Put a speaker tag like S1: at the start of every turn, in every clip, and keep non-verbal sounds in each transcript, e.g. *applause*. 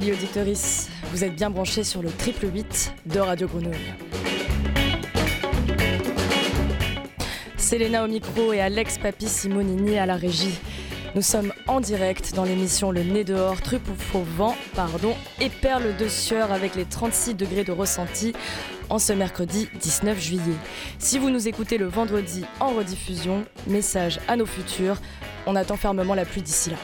S1: Salut auditoris, vous êtes bien branchés sur le triple 8 de Radio Grenouille. C'est Léna au micro et Alex Papi Simonini à la régie. Nous sommes en direct dans l'émission Le Nez dehors, truc au vent, pardon, et perle de sueur avec les 36 degrés de ressenti en ce mercredi 19 juillet. Si vous nous écoutez le vendredi en rediffusion, message à nos futurs, on attend fermement la pluie d'ici là.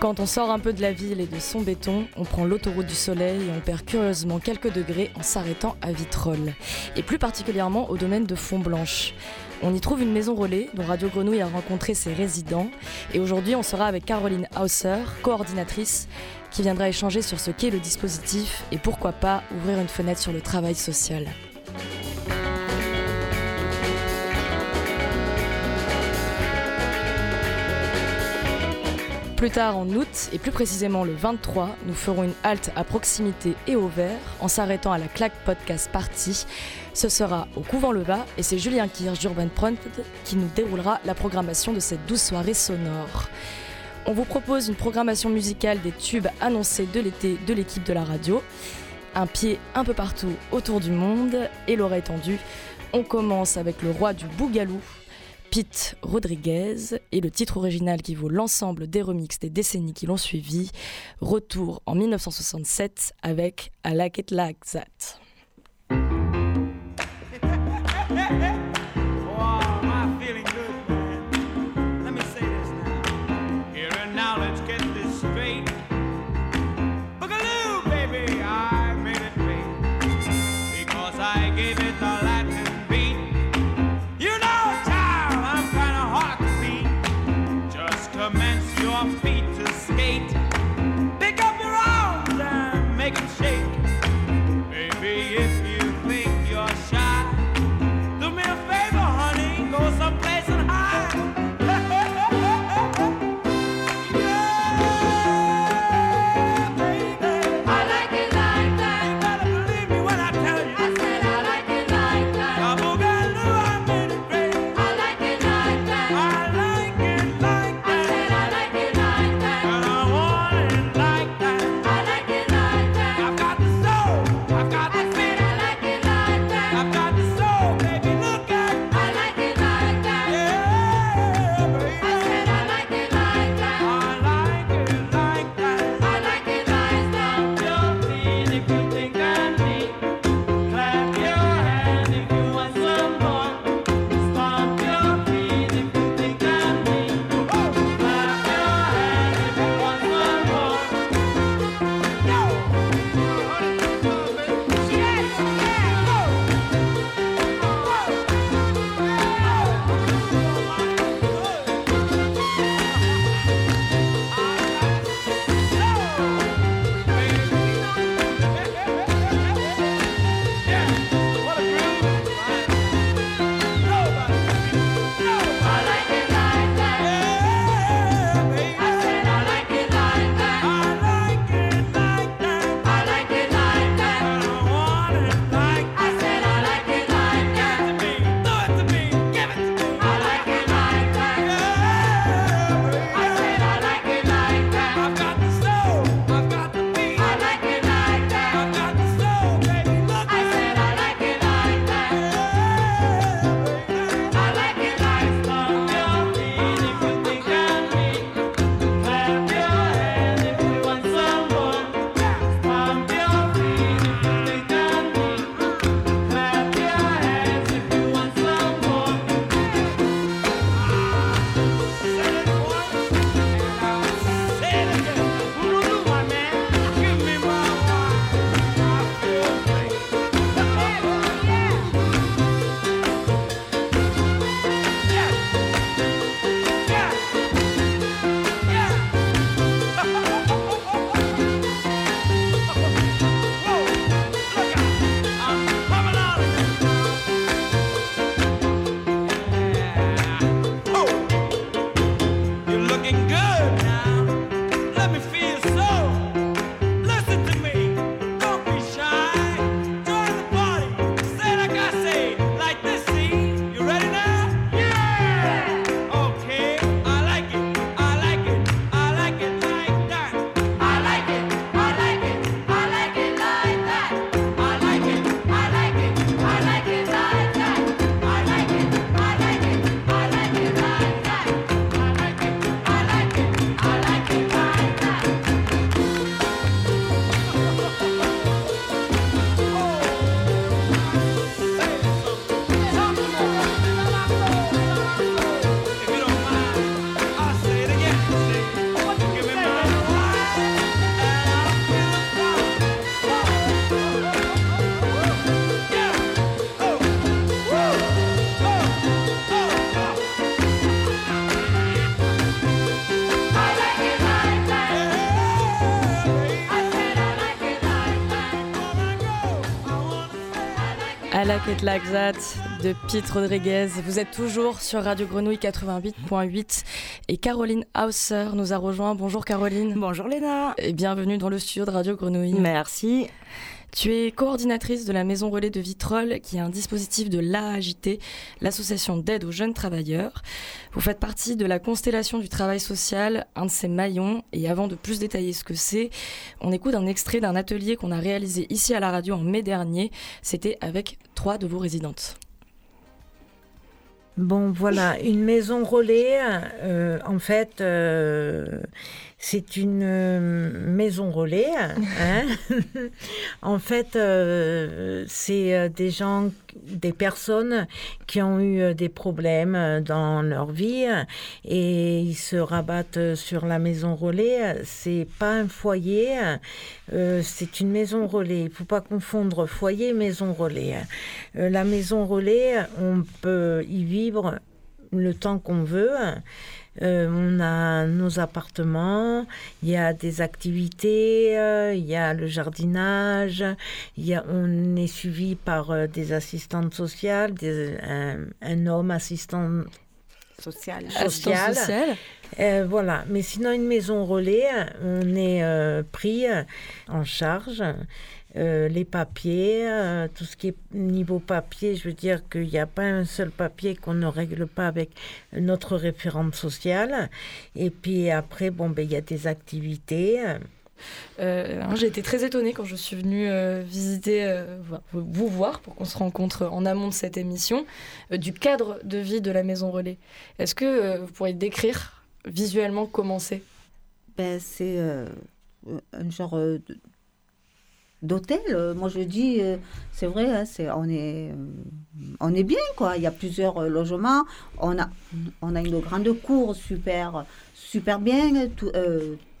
S1: Quand on sort un peu de la ville et de son béton, on prend l'autoroute du soleil et on perd curieusement quelques degrés en s'arrêtant à Vitrolles, et plus particulièrement au domaine de Font-Blanche. On y trouve une maison relais dont Radio Grenouille a rencontré ses résidents, et aujourd'hui on sera avec Caroline Hauser, coordinatrice, qui viendra échanger sur ce qu'est le dispositif et pourquoi pas ouvrir une fenêtre sur le travail social. Plus tard en août, et plus précisément le 23, nous ferons une halte à proximité et au vert en s'arrêtant à la Claque Podcast Party. Ce sera au Couvent Leva et c'est Julien Kirsch d'Urban qui nous déroulera la programmation de cette douce soirée sonore. On vous propose une programmation musicale des tubes annoncés de l'été de l'équipe de la radio. Un pied un peu partout autour du monde et l'oreille tendue. On commence avec le roi du Bougalou Pete Rodriguez et le titre original qui vaut l'ensemble des remixes des décennies qui l'ont suivi. Retour en 1967 avec I Like It Like That. It Like That de Pete Rodriguez. Vous êtes toujours sur Radio Grenouille 88.8 et Caroline Hauser nous a rejoint. Bonjour Caroline.
S2: Bonjour Léna.
S1: Et bienvenue dans le studio de Radio Grenouille.
S2: Merci.
S1: Tu es coordinatrice de la Maison Relais de Vitrolles, qui est un dispositif de l'AAJT, l'association d'aide aux jeunes travailleurs. Vous faites partie de la constellation du travail social, un de ses maillons. Et avant de plus détailler ce que c'est, on écoute un extrait d'un atelier qu'on a réalisé ici à la radio en mai dernier. C'était avec trois de vos résidentes.
S3: Bon, voilà, une maison relais, euh, en fait, euh, c'est une euh, maison relais. Hein *laughs* en fait, euh, c'est euh, des gens, des personnes qui ont eu des problèmes dans leur vie et ils se rabattent sur la maison relais. C'est pas un foyer, c'est une maison relais. Il faut pas confondre foyer maison relais. la maison relais, on peut y vivre le temps qu'on veut. Euh, on a nos appartements, il y a des activités, euh, il y a le jardinage, y a, on est suivi par euh, des assistantes sociales, un, homme assistant
S1: social.
S3: social. voilà, mais sinon une maison relais, on est pris en charge. Euh, les papiers, euh, tout ce qui est niveau papier, je veux dire qu'il n'y a pas un seul papier qu'on ne règle pas avec notre référente sociale. Et puis après, bon, ben, il y a des activités.
S1: Euh, j'ai été très étonnée quand je suis venue visiter, vous voir pour qu'on se rencontre en amont de cette émission, du cadre de vie de la Maison Relais. Est-ce que vous pourriez décrire visuellement comment c'est?
S2: Ben, C'est un genre de d'hôtel. Euh, moi, je dis, euh, c'est vrai, hein, c'est, on, est, euh, on est bien, quoi. Il y a plusieurs logements. On a, on a une grande cour super, super bien, tout,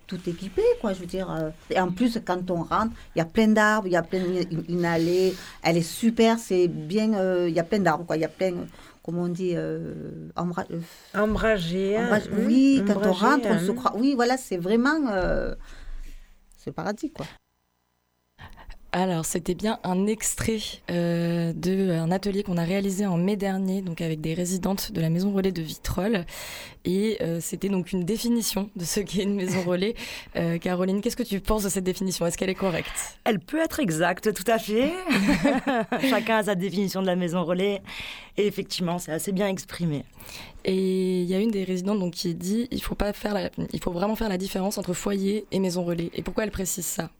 S2: tout équipé, quoi. Je veux dire. et en plus, quand on rentre, il y a plein d'arbres, il y a plein une allée. Elle est super, c'est bien. il y a plein d'arbres, quoi. Il y a plein comment on dit,
S3: ombragé. Hein.
S2: oui, quand on rentre, on se hein. croit. Oui, voilà, c'est vraiment. c'est paradis, quoi.
S1: Alors, c'était bien un extrait euh, d'un atelier qu'on a réalisé en mai dernier, donc avec des résidentes de la maison relais de Vitrolles. Et euh, c'était donc une définition de ce qu'est une maison relais. *laughs* Euh, Caroline, qu'est-ce que tu penses de cette définition? Est-ce qu'elle est correcte?
S4: Elle peut être exacte, tout à fait. *laughs* *laughs* Chacun a sa définition de la maison relais. Et effectivement, c'est assez bien exprimé.
S1: Et il y a une des résidentes donc, qui dit il faut, pas faire il faut vraiment faire la différence entre foyer et maison relais. Et pourquoi elle précise ça?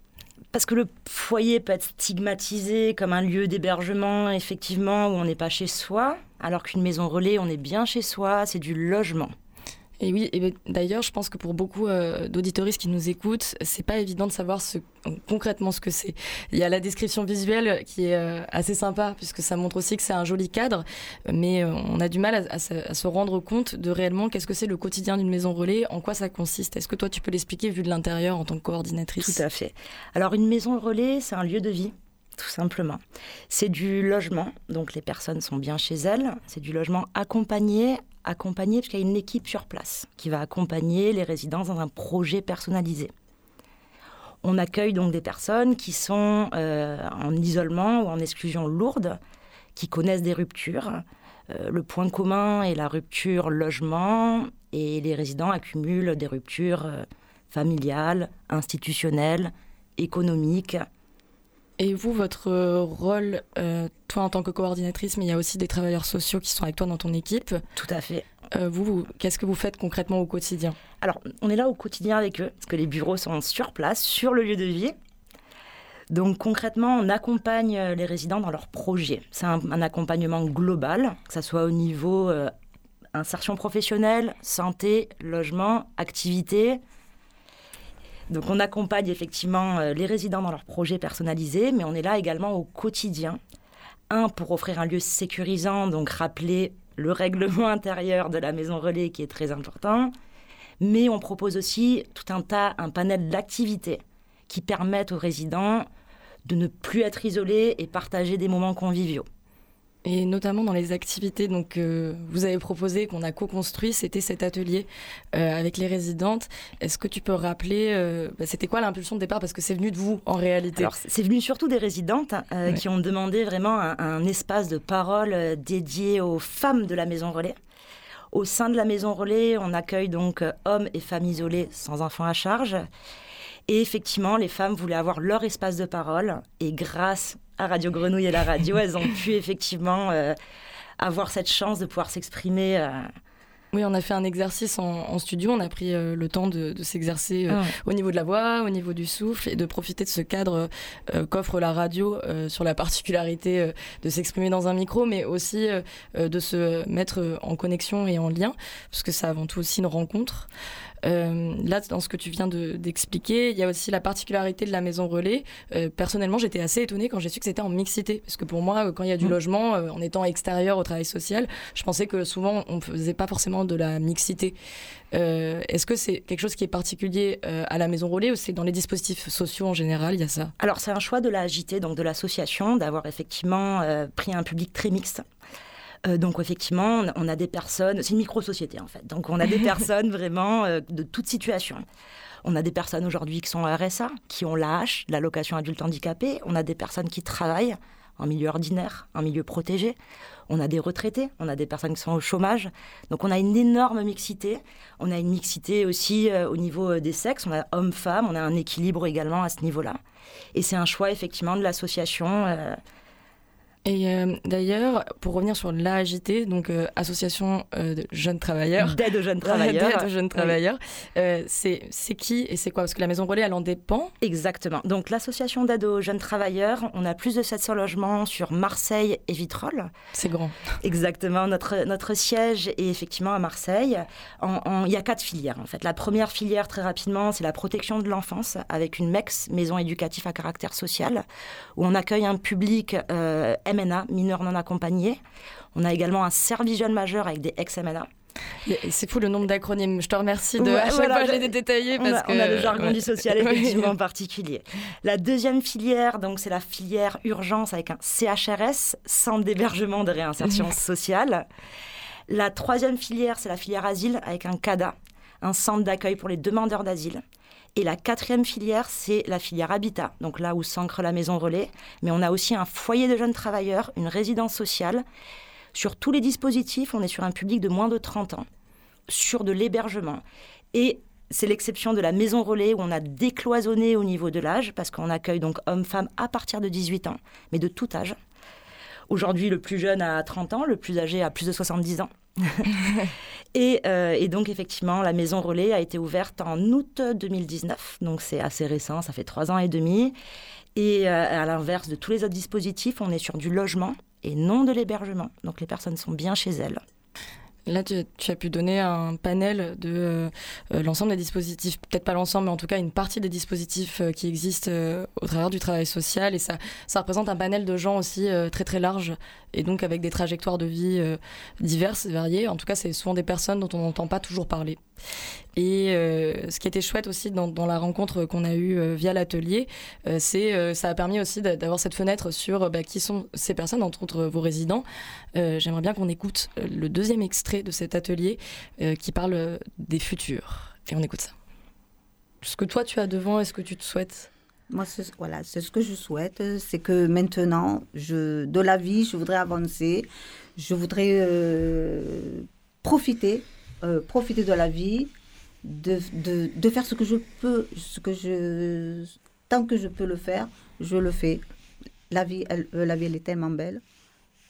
S4: Parce que le foyer peut être stigmatisé comme un lieu d'hébergement, effectivement, où on n'est pas chez soi, alors qu'une maison relais, on est bien chez soi, c'est du logement.
S1: Et oui, et d'ailleurs, je pense que pour beaucoup euh, d'auditoristes qui nous écoutent, c'est pas évident de savoir concrètement ce que c'est. Il y a la description visuelle qui est euh, assez sympa, puisque ça montre aussi que c'est un joli cadre, mais euh, on a du mal à, se, rendre compte de réellement qu'est-ce que c'est le quotidien d'une maison relais, en quoi ça consiste. Est-ce que toi, tu peux l'expliquer vu de l'intérieur en tant que coordinatrice?
S4: Tout à fait. Alors, une maison relais, c'est un lieu de vie tout simplement. C'est du logement, donc les personnes sont bien chez elles. C'est du logement accompagné accompagner, parce qu'il y a une équipe sur place qui va accompagner les résidents dans un projet personnalisé. On accueille donc des personnes qui sont euh, en isolement ou en exclusion lourde, qui connaissent des ruptures. Euh, le point commun est la rupture logement et les résidents accumulent des ruptures euh, familiales, institutionnelles, économiques,
S1: et vous, votre rôle, euh, toi en tant que coordinatrice, mais il y a aussi des travailleurs sociaux qui sont avec toi dans ton équipe.
S4: Tout à fait.
S1: Euh, vous, qu'est-ce que vous faites concrètement au quotidien?
S4: Alors, on est là au quotidien avec eux, parce que les bureaux sont sur place, sur le lieu de vie. Donc concrètement, on accompagne euh, les résidents dans leurs projets. C'est un, accompagnement global, que ce soit au niveau insertion professionnelle, santé, logement, activité, donc on accompagne effectivement euh, les résidents dans leurs projets personnalisés, mais on est là également au quotidien. Un, pour offrir un lieu sécurisant, donc rappeler le règlement *laughs* intérieur de la maison relais qui est très important. Mais on propose aussi tout un tas, un panel d'activités qui permettent aux résidents de ne plus être isolés et partager des moments conviviaux.
S1: Et notamment dans les activités donc euh, vous avez proposé qu'on a co-construit, c'était cet atelier euh, avec les résidentes. Est-ce que tu peux rappeler, euh, bah, c'était quoi l'impulsion de départ? Parce que c'est venu de vous en réalité
S4: Alors c'est venu surtout des résidentes
S1: Ouais.
S4: qui ont demandé vraiment un, un espace de parole dédié aux femmes de la maison relais. Au sein de la maison relais, on accueille donc hommes et femmes isolés sans enfants à charge. Et effectivement, les femmes voulaient avoir leur espace de parole. Et grâce à Radio Grenouille et la radio, elles ont pu effectivement euh, avoir cette chance de pouvoir s'exprimer. euh,
S1: Oui, on a fait un exercice en, en studio, on a pris euh, le temps de, de s'exercer euh,
S4: Ouais.
S1: au niveau de la voix, au niveau du souffle et de profiter de ce cadre euh, qu'offre la radio sur la particularité de s'exprimer dans un micro, mais aussi de se mettre en connexion et en lien, parce que c'est avant tout aussi une rencontre. Euh, là, dans ce que tu viens de- d'expliquer, il y a aussi la particularité de la maison relais. Euh, personnellement, j'étais assez étonnée quand j'ai su que c'était en mixité, parce que pour moi, euh, quand il y a du
S4: Mm.
S1: logement, euh, en étant extérieur au travail social, je pensais que souvent on ne faisait pas forcément de la mixité. Est-ce que c'est quelque chose qui est particulier à la maison relais ou c'est dans les dispositifs sociaux en général, il y a ça?
S4: Alors c'est un choix de la JT, donc de l'association, d'avoir effectivement pris un public très mixte. Euh, donc effectivement, on a- des personnes, c'est une micro-société en fait, donc on a des *laughs* personnes vraiment euh, de toute situation. On a des personnes aujourd'hui qui sont en RSA, qui ont l'AH, l'allocation adulte handicapé. On a des personnes qui travaillent en milieu ordinaire, en milieu protégé. On a des retraités, on a des personnes qui sont au chômage. Donc on a une énorme mixité. On a une mixité aussi euh, au niveau des sexes. On a hommes-femmes, on a un équilibre également à ce niveau-là. Et c'est un choix effectivement de l'association. euh,
S1: Et euh, d'ailleurs, pour revenir sur l'AAJT, donc euh, Association euh, de jeunes travailleurs,
S4: d'aide aux jeunes *laughs* travailleurs.
S1: D'aide aux jeunes travailleurs, c'est qui et c'est quoi? Parce que la maison relais, elle en dépend.
S4: Exactement. Donc l'association d'aide aux jeunes travailleurs, on a plus de 700 logements sur Marseille et Vitrolles.
S1: C'est grand. *laughs*
S4: Exactement. Notre, notre siège est effectivement à Marseille. Il y a quatre filières en fait. La première filière, très rapidement, c'est la protection de l'enfance avec une MEX, maison éducative à caractère social, où on accueille un public MNA, mineurs non accompagnés. On a également un service jeune majeur avec des ex-MNA.
S1: C'est fou le nombre d'acronymes. Je te remercie de
S4: Ouais,
S1: à chaque
S4: voilà,
S1: fois je les détailler
S4: On
S1: parce
S4: a,
S1: que
S4: on a le jargon
S1: ouais.
S4: du social *laughs* effectivement particulier. La deuxième filière, donc c'est la filière urgence avec un CHRS, centre d'hébergement de réinsertion *laughs* sociale. La troisième filière, c'est la filière asile avec un CADA, un centre d'accueil pour les demandeurs d'asile. Et la quatrième filière, c'est la filière habitat, donc là où s'ancre la maison relais. Mais on a aussi un foyer de jeunes travailleurs, une résidence sociale. Sur tous les dispositifs, on est sur un public de moins de 30 ans, sur de l'hébergement. Et c'est l'exception de la maison relais où on a décloisonné au niveau de l'âge, parce qu'on accueille donc hommes-femmes à partir de 18 ans, mais de tout âge. Aujourd'hui, le plus jeune a 30 ans, le plus âgé a plus de 70 ans. *laughs* et, euh, et donc, effectivement, la maison relais a été ouverte en août 2019, donc c'est assez récent, ça fait trois ans et demi. Et euh, à l'inverse de tous les autres dispositifs, on est sur du logement et non de l'hébergement. Donc les personnes sont bien chez elles.
S1: Là, tu, as pu donner un panel de euh, euh, l'ensemble des dispositifs, peut-être pas l'ensemble, mais en tout cas une partie des dispositifs euh, qui existent au travers du travail social. Et ça, ça représente un panel de gens aussi très très large, et donc avec des trajectoires de vie diverses, variées. En tout cas, c'est souvent des personnes dont on n'entend pas toujours parler. Et euh, ce qui était chouette aussi dans, la rencontre qu'on a eue euh, via l'atelier, euh, c'est euh, ça a permis aussi d'a- d'avoir cette fenêtre sur bah, qui sont ces personnes, entre autres vos résidents. J'aimerais bien qu'on écoute le deuxième extrait de cet atelier qui parle des futurs. Et on écoute ça. Ce que toi tu as devant et ce que tu te souhaites.
S2: Moi, voilà, c'est ce que je souhaite, c'est que maintenant, je, de la vie, je voudrais avancer, je voudrais profiter, euh, profiter de la vie, de, de, de faire ce que je peux, ce que je, tant que je peux le faire, je le fais. La vie, elle, euh, la vie, elle est tellement belle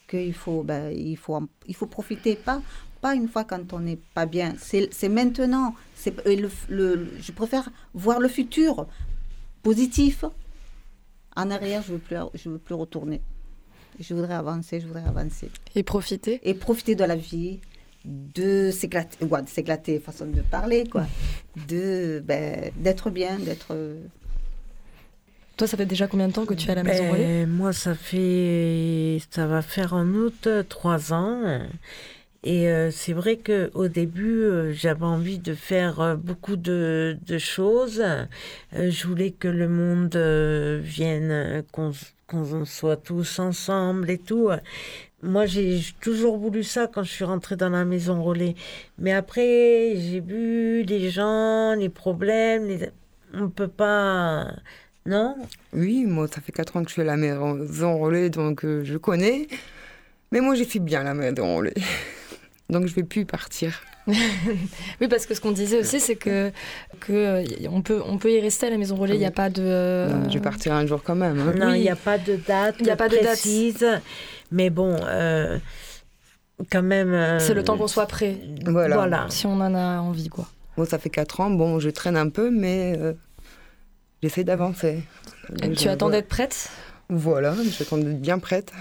S2: qu'il faut, ben, il faut, il faut profiter, pas, pas une fois quand on n'est pas bien. C'est maintenant. C'est le, le- je préfère voir le futur positif. En arrière, je veux plus, je veux plus retourner. Je voudrais avancer, je voudrais avancer.
S1: Et profiter?
S2: Et profiter de la vie, de s'éclater, ouais, de s'éclater, façon de parler, quoi. De, ben, d'être bien, d'être...
S1: Toi, ça fait déjà combien de temps que tu es à la maison relais?
S3: Ben, moi, ça fait, ça va faire en août euh, trois ans. Et euh, c'est vrai qu'au début, euh, j'avais envie de faire euh, beaucoup de, de choses. je voulais que le monde vienne, qu'on soit tous ensemble et tout. Moi, j'ai toujours voulu ça quand je suis rentrée dans la maison relais. Mais après, j'ai vu les gens, les problèmes. Les... On ne peut pas. Non?
S5: Oui, moi, ça fait 4 ans que je suis à la maison relais, donc je connais. Mais moi, j'ai fait bien la maison relais *laughs* donc je vais plus partir. *laughs*
S1: oui, parce que ce qu'on disait aussi, c'est que, que euh, on, peut, on peut y rester à la maison relais, il n'y a pas de...
S5: je vais partir un jour quand même. Hein.
S3: Non, il n'y a pas de date Il a pas précise, de date. Mais bon... Euh, quand même. Euh,
S1: c'est le temps qu'on soit prêt.
S5: Voilà. voilà.
S1: Si on en a envie, quoi.
S5: Bon, ça fait 4 ans. Bon, je traîne un peu, mais j'essaie d'avancer.
S1: Tu attends d'être prête?
S5: Voilà, j'attends d'être bien prête.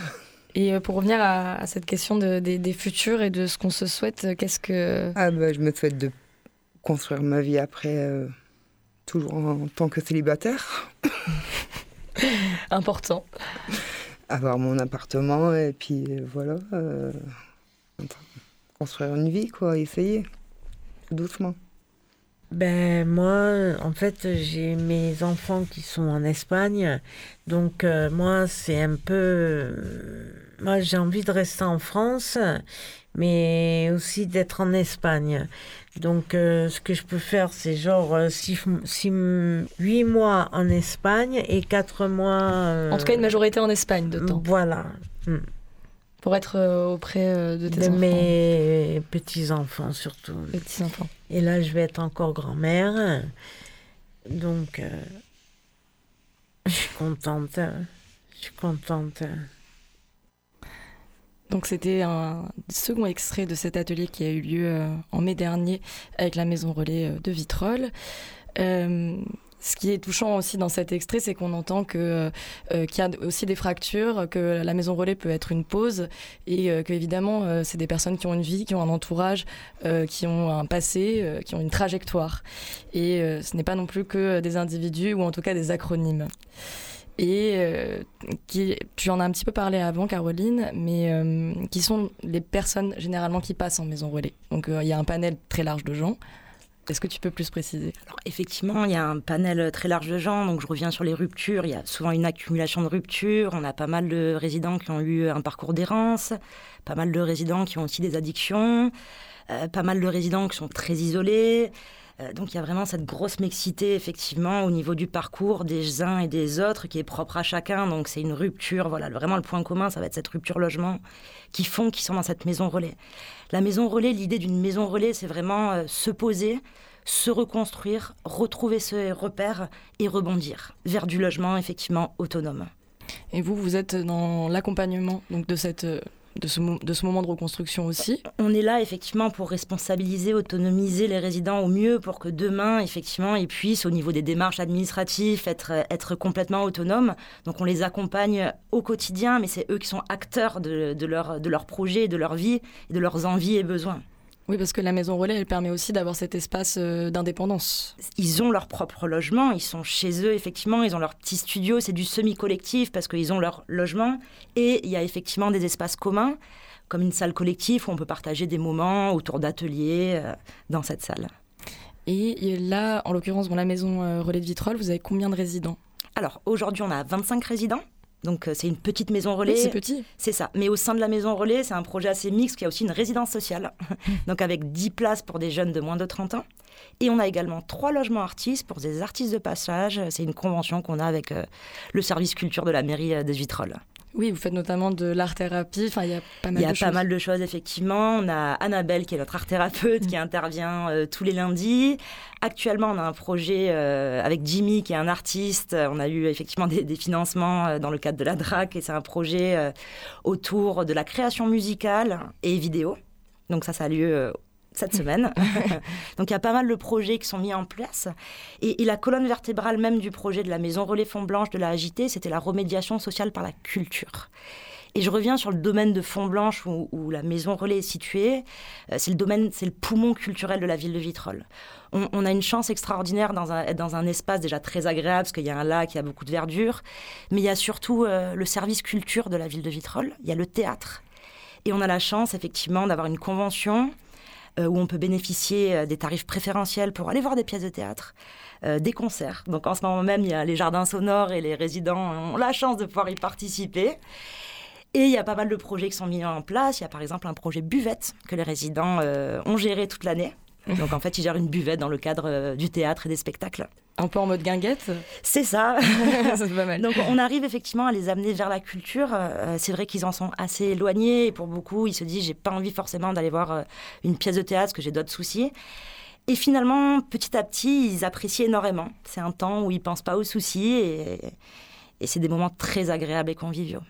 S1: Et euh, pour revenir à, cette question des, futurs et de ce qu'on se souhaite, euh, qu'est-ce que...
S5: Ah bah, je me souhaite de construire ma vie après, euh, toujours en, tant que célibataire. *laughs*
S1: Important.
S5: Avoir mon appartement et puis voilà, construire une vie, quoi, essayer, doucement.
S3: Ben moi, en fait, j'ai mes enfants qui sont en Espagne, donc moi c'est un peu moi, j'ai envie de rester en France, mais aussi d'être en Espagne. Donc, euh, ce que je peux faire, c'est genre 8 euh, mois en Espagne et 4 mois.
S1: En tout cas, une majorité en Espagne de temps.
S3: Voilà. Hmm.
S1: Pour être euh, auprès de tes
S3: de mes petits-enfants, surtout.
S1: Petits-enfants.
S3: Et là, je vais être encore grand-mère. Donc, je suis contente. Je suis contente.
S1: Donc c'était un second extrait de cet atelier qui a eu lieu euh, en mai dernier avec la maison relais euh, de Vitrolles. Euh, ce qui est touchant aussi dans cet extrait, c'est qu'on entend qu'il y a aussi des fractures, que la maison relais peut être une pause, et que évidemment c'est des personnes qui ont une vie, qui ont un entourage, qui ont un passé, qui ont une trajectoire. Et ce n'est pas non plus que des individus ou en tout cas des acronymes et euh, qui, tu en as un petit peu parlé avant, Caroline, mais euh, qui sont les personnes généralement qui passent en maison relais. Donc euh, il y a un panel très large de gens. Est-ce que tu peux plus préciser?
S4: Alors, Effectivement, il y a un panel très large de gens. Donc je reviens sur les ruptures. Il y a souvent une accumulation de ruptures. On a pas mal de résidents qui ont eu un parcours d'errance, pas mal de résidents qui ont aussi des addictions, pas mal de résidents qui sont très isolés. Euh, donc il y a vraiment cette grosse mixité effectivement au niveau du parcours des uns et des autres qui est propre à chacun. Donc c'est une rupture, voilà, vraiment le point commun, ça va être cette rupture logement qui font qu'ils sont dans cette maison relais. La maison relais, l'idée d'une maison relais, c'est vraiment euh, se poser, se reconstruire, retrouver ses repères et rebondir vers du logement effectivement autonome.
S1: Et vous, vous êtes dans l'accompagnement donc de cette euh, de ce, moment de reconstruction aussi
S4: On est là effectivement pour responsabiliser, autonomiser les résidents au mieux pour que demain, effectivement, ils puissent, au niveau des démarches administratives, être, être complètement autonomes. Donc on les accompagne au quotidien, mais c'est eux qui sont acteurs de, de, leur, de leur projet, de leur vie, de leurs envies et besoins.
S1: Oui, parce que la maison relais, elle permet aussi d'avoir cet espace euh, d'indépendance.
S4: Ils ont leur propre logement, ils sont chez eux, effectivement, ils ont leur petit studio, c'est du semi-collectif parce qu'ils ont leur logement. Et il y a effectivement des espaces communs, comme une salle collective où on peut partager des moments autour d'ateliers euh, dans cette salle.
S1: Et là, en l'occurrence, dans la maison euh, relais de Vitrolles, vous avez combien de résidents?
S4: Alors, aujourd'hui, on a 25 résidents. Donc euh, c'est une petite maison relais.
S1: c'est petit.
S4: C'est ça. Mais au sein de la maison relais, c'est un projet assez mixte qui a aussi une résidence sociale. *laughs* Donc avec 10 places pour des jeunes de moins de 30 ans. Et on a également trois logements artistes pour des artistes de passage. C'est une convention qu'on a avec euh, le service culture de la mairie euh, des Vitrolles.
S1: Oui, vous faites notamment de l'art-thérapie. Enfin, il y a pas mal
S4: de
S1: choses.
S4: Il y a pas mal de choses, effectivement. On a Annabelle, qui est notre art-thérapeute, qui intervient euh, tous les lundis. Actuellement, on a un projet euh, avec Jimmy, qui est un artiste. On a eu effectivement des, des financements euh, dans le cadre de la DRAC, et c'est un projet autour de la création musicale et vidéo. Donc ça, ça a lieu cette semaine. *laughs* Donc il y a pas mal de projets qui sont mis en place. Et, la colonne vertébrale même du projet de la Maison Relais Fond Blanche de la AJT, c'était la remédiation sociale par la culture. Et je reviens sur le domaine de Fond Blanche où, la Maison Relais est située. Euh, c'est le domaine, c'est le poumon culturel de la ville de Vitrolles. On, a une chance extraordinaire dans un, dans un espace déjà très agréable parce qu'il y a un lac, il y a beaucoup de verdure. Mais il y a surtout euh, le service culture de la ville de Vitrolles. Il y a le théâtre Et on a la chance, effectivement, d'avoir une convention où on peut bénéficier euh, des tarifs préférentiels pour aller voir des pièces de théâtre, euh, des concerts. Donc en ce moment même, il y a les jardins sonores et les résidents ont la chance de pouvoir y participer. Et il y a pas mal de projets qui sont mis en place. Il y a par exemple un projet buvette que les résidents ont géré toute l'année. *laughs* Donc en fait, ils gèrent une buvette dans le cadre euh, du théâtre et des spectacles.
S1: Un peu en mode guinguette
S4: C'est ça. *laughs*
S1: c'est pas mal.
S4: Donc on arrive effectivement à les amener vers la culture. Euh, c'est vrai qu'ils en sont assez éloignés et pour beaucoup, ils se disent j'ai pas envie forcément d'aller voir euh, une pièce de théâtre parce que j'ai d'autres soucis. Et finalement, petit à petit, ils apprécient énormément. C'est un temps où ils pensent pas aux soucis et, et c'est des moments très agréables et conviviaux.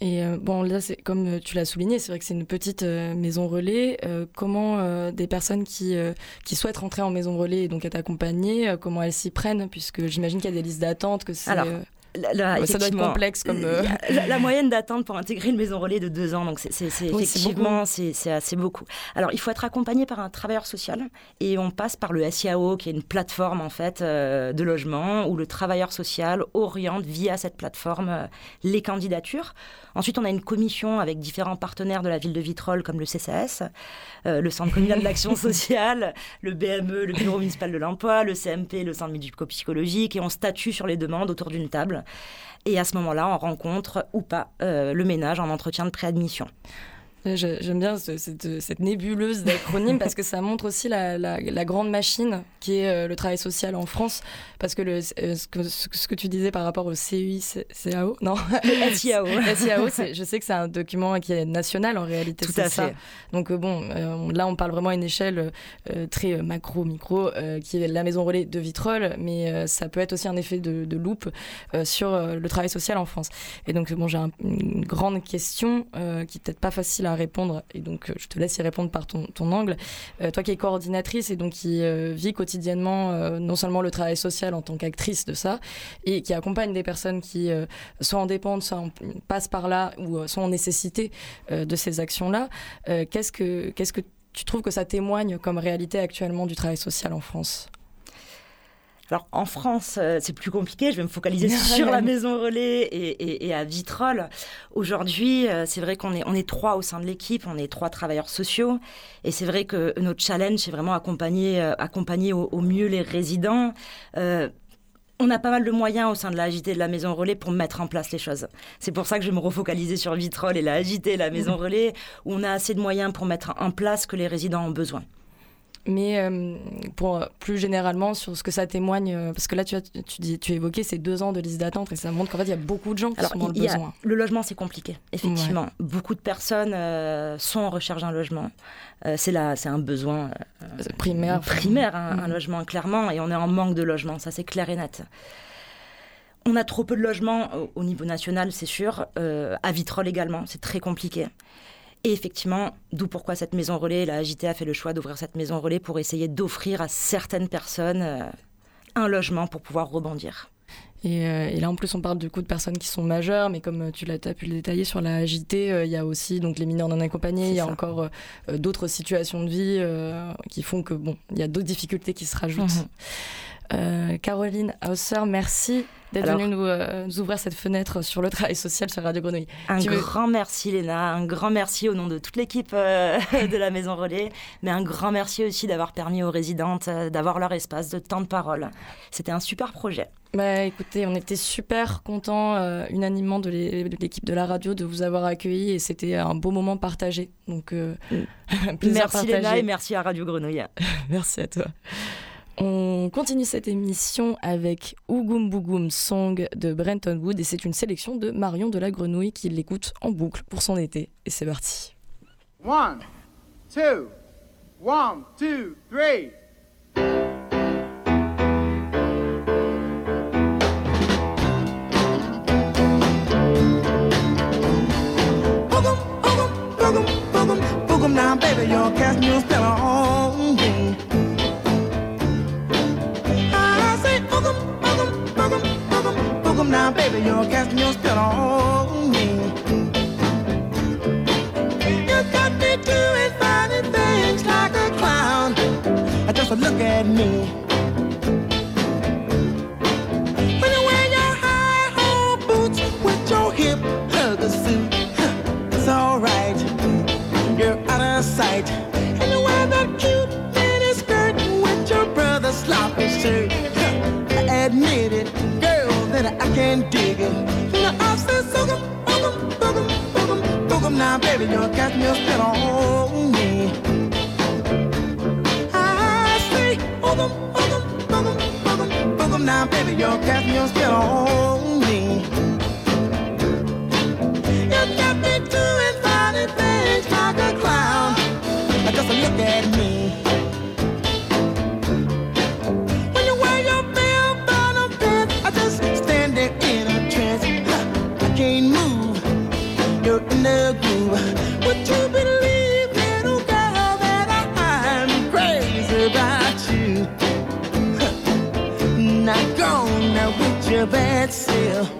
S1: Et euh, bon, là, c'est comme euh, tu l'as souligné, c'est vrai que c'est une petite euh, maison relais. comment des personnes qui, qui souhaitent rentrer en maison relais et donc être accompagnées, comment elles s'y prennent? Puisque j'imagine qu'il y a des listes d'attente, que c'est ça doit être complexe comme. Euh,
S4: la, *laughs* moyenne d'attente pour intégrer une maison relais de deux ans, donc c'est effectivement c'est assez beaucoup. Alors il faut être accompagné par un travailleur social et on passe par le SIAO qui est une plateforme en fait euh, de logement où le travailleur social oriente via cette plateforme euh, les candidatures. Ensuite on a une commission avec différents partenaires de la ville de Vitrolles comme le CCS, le Centre communal de l'action *laughs* sociale, le BME, le Bureau municipal de l'emploi, le CMP, le Centre médico-psychologique et on statue sur les demandes autour d'une table et à ce moment-là, on rencontre ou pas euh, le ménage en entretien de préadmission.
S1: J'aime bien cette, nébuleuse d'acronymes parce que ça montre aussi la, grande machine qui est euh, le travail social en France. Parce que, le, euh, ce, que ce, que tu disais par rapport au CUI, CAO, non? *laughs*
S4: Le SIAO. *laughs*
S1: je sais que c'est un document qui est national en réalité.
S4: Tout à ça. fait.
S1: Donc euh, bon, là on parle vraiment à une échelle très macro-micro qui est la maison relais de Vitrolles, mais ça peut être aussi un effet de, de loupe sur le travail social en France. Et donc bon, j'ai une grande question qui est peut-être pas facile à répondre, et donc euh, je te laisse y répondre par ton, ton angle. Euh, toi qui es coordinatrice et donc qui euh, vit quotidiennement non seulement le travail social en tant qu'actrice de ça, et qui accompagne des personnes qui soit en dépendent, soit passent par là, ou sont en nécessité de ces actions-là, qu'est-ce que, qu'est-ce que tu trouves que ça témoigne comme réalité actuellement du travail social en France?
S4: Alors en France, euh, c'est plus compliqué. Je vais me focaliser sur la maison relais et, à Vitrolles. Aujourd'hui, euh, c'est vrai qu'on est, on est trois au sein de l'équipe, on est trois travailleurs sociaux. Et c'est vrai que notre challenge, c'est vraiment accompagner, euh, accompagner au, mieux les résidents. on a pas mal de moyens au sein de la AJT de la Maison Relais pour mettre en place les choses. C'est pour ça que je vais me refocaliser sur Vitrolles et la AJT, la Maison *laughs* Relais, où on a assez de moyens pour mettre en place ce que les résidents ont besoin.
S1: Mais euh, pour plus généralement sur ce que ça témoigne, euh, parce que là tu as, tu, dis, tu évoquais ces deux ans de liste d'attente et ça montre qu'en fait il y a beaucoup de gens qui sont dans le besoin.
S4: le logement c'est compliqué, effectivement. Beaucoup de personnes euh, sont en recherche d'un logement. c'est là, c'est un besoin
S1: primaire,
S4: primaire, un, un, mm. logement clairement, et on est en manque de logement, ça c'est clair et net. On a trop peu de logements au, niveau national, c'est sûr. à Vitrolles également, c'est très compliqué. Et effectivement, d'où pourquoi cette maison relais, la AJT a fait le choix d'ouvrir cette maison relais pour essayer d'offrir à certaines personnes euh, un logement pour pouvoir rebondir.
S1: Euh, et, là, en plus, on parle du coup de personnes qui sont majeures, mais comme tu l'as pu le détailler sur la AJT, euh, il y a aussi donc les mineurs non accompagnés, il y a encore d'autres situations de vie qui font que bon, il y a d'autres difficultés qui se rajoutent. Mhm. Caroline Hausser, merci d'être venue euh, nous, ouvrir cette fenêtre sur le travail social sur Radio Grenouille.
S4: Un grand merci Léna, un grand merci au nom de toute l'équipe euh, *laughs* de la Maison Relais, mais un grand merci aussi d'avoir permis aux résidentes euh, d'avoir leur espace de temps de parole. C'était un super projet.
S1: Bah, écoutez, on était super contents unanimement de l'équipe de la radio de vous avoir accueilli et c'était un beau moment partagé. Donc, mm. *laughs*
S4: merci Léna et merci à Radio Grenouille. *laughs*
S1: merci à toi. On continue cette émission avec Ougum Bougoum Song de Brenton Wood et c'est une sélection de Marion de la Grenouille qui l'écoute en boucle pour son été. Et c'est parti. One, two, one, two, three. now, baby, you're casting your spell on Come now, baby, you're casting your spell on me. You got me doing funny things like a clown. Just look at me. When you wear your high-hole boots with your hip hugger suit, it's alright.
S6: You're out of sight. And you wear that cute mini skirt with your brother's sloppy shirt. Admit it, that I can't dig it. Now I said, boogum, boogum, boogum, boogum, boogum. Now, baby, you got me a spell on me. I say, boogum, boogum, boogum, boogum, boogum. Now, baby, you got me a spell on me. You got me doing funny things like a clown. Just look at me. Now with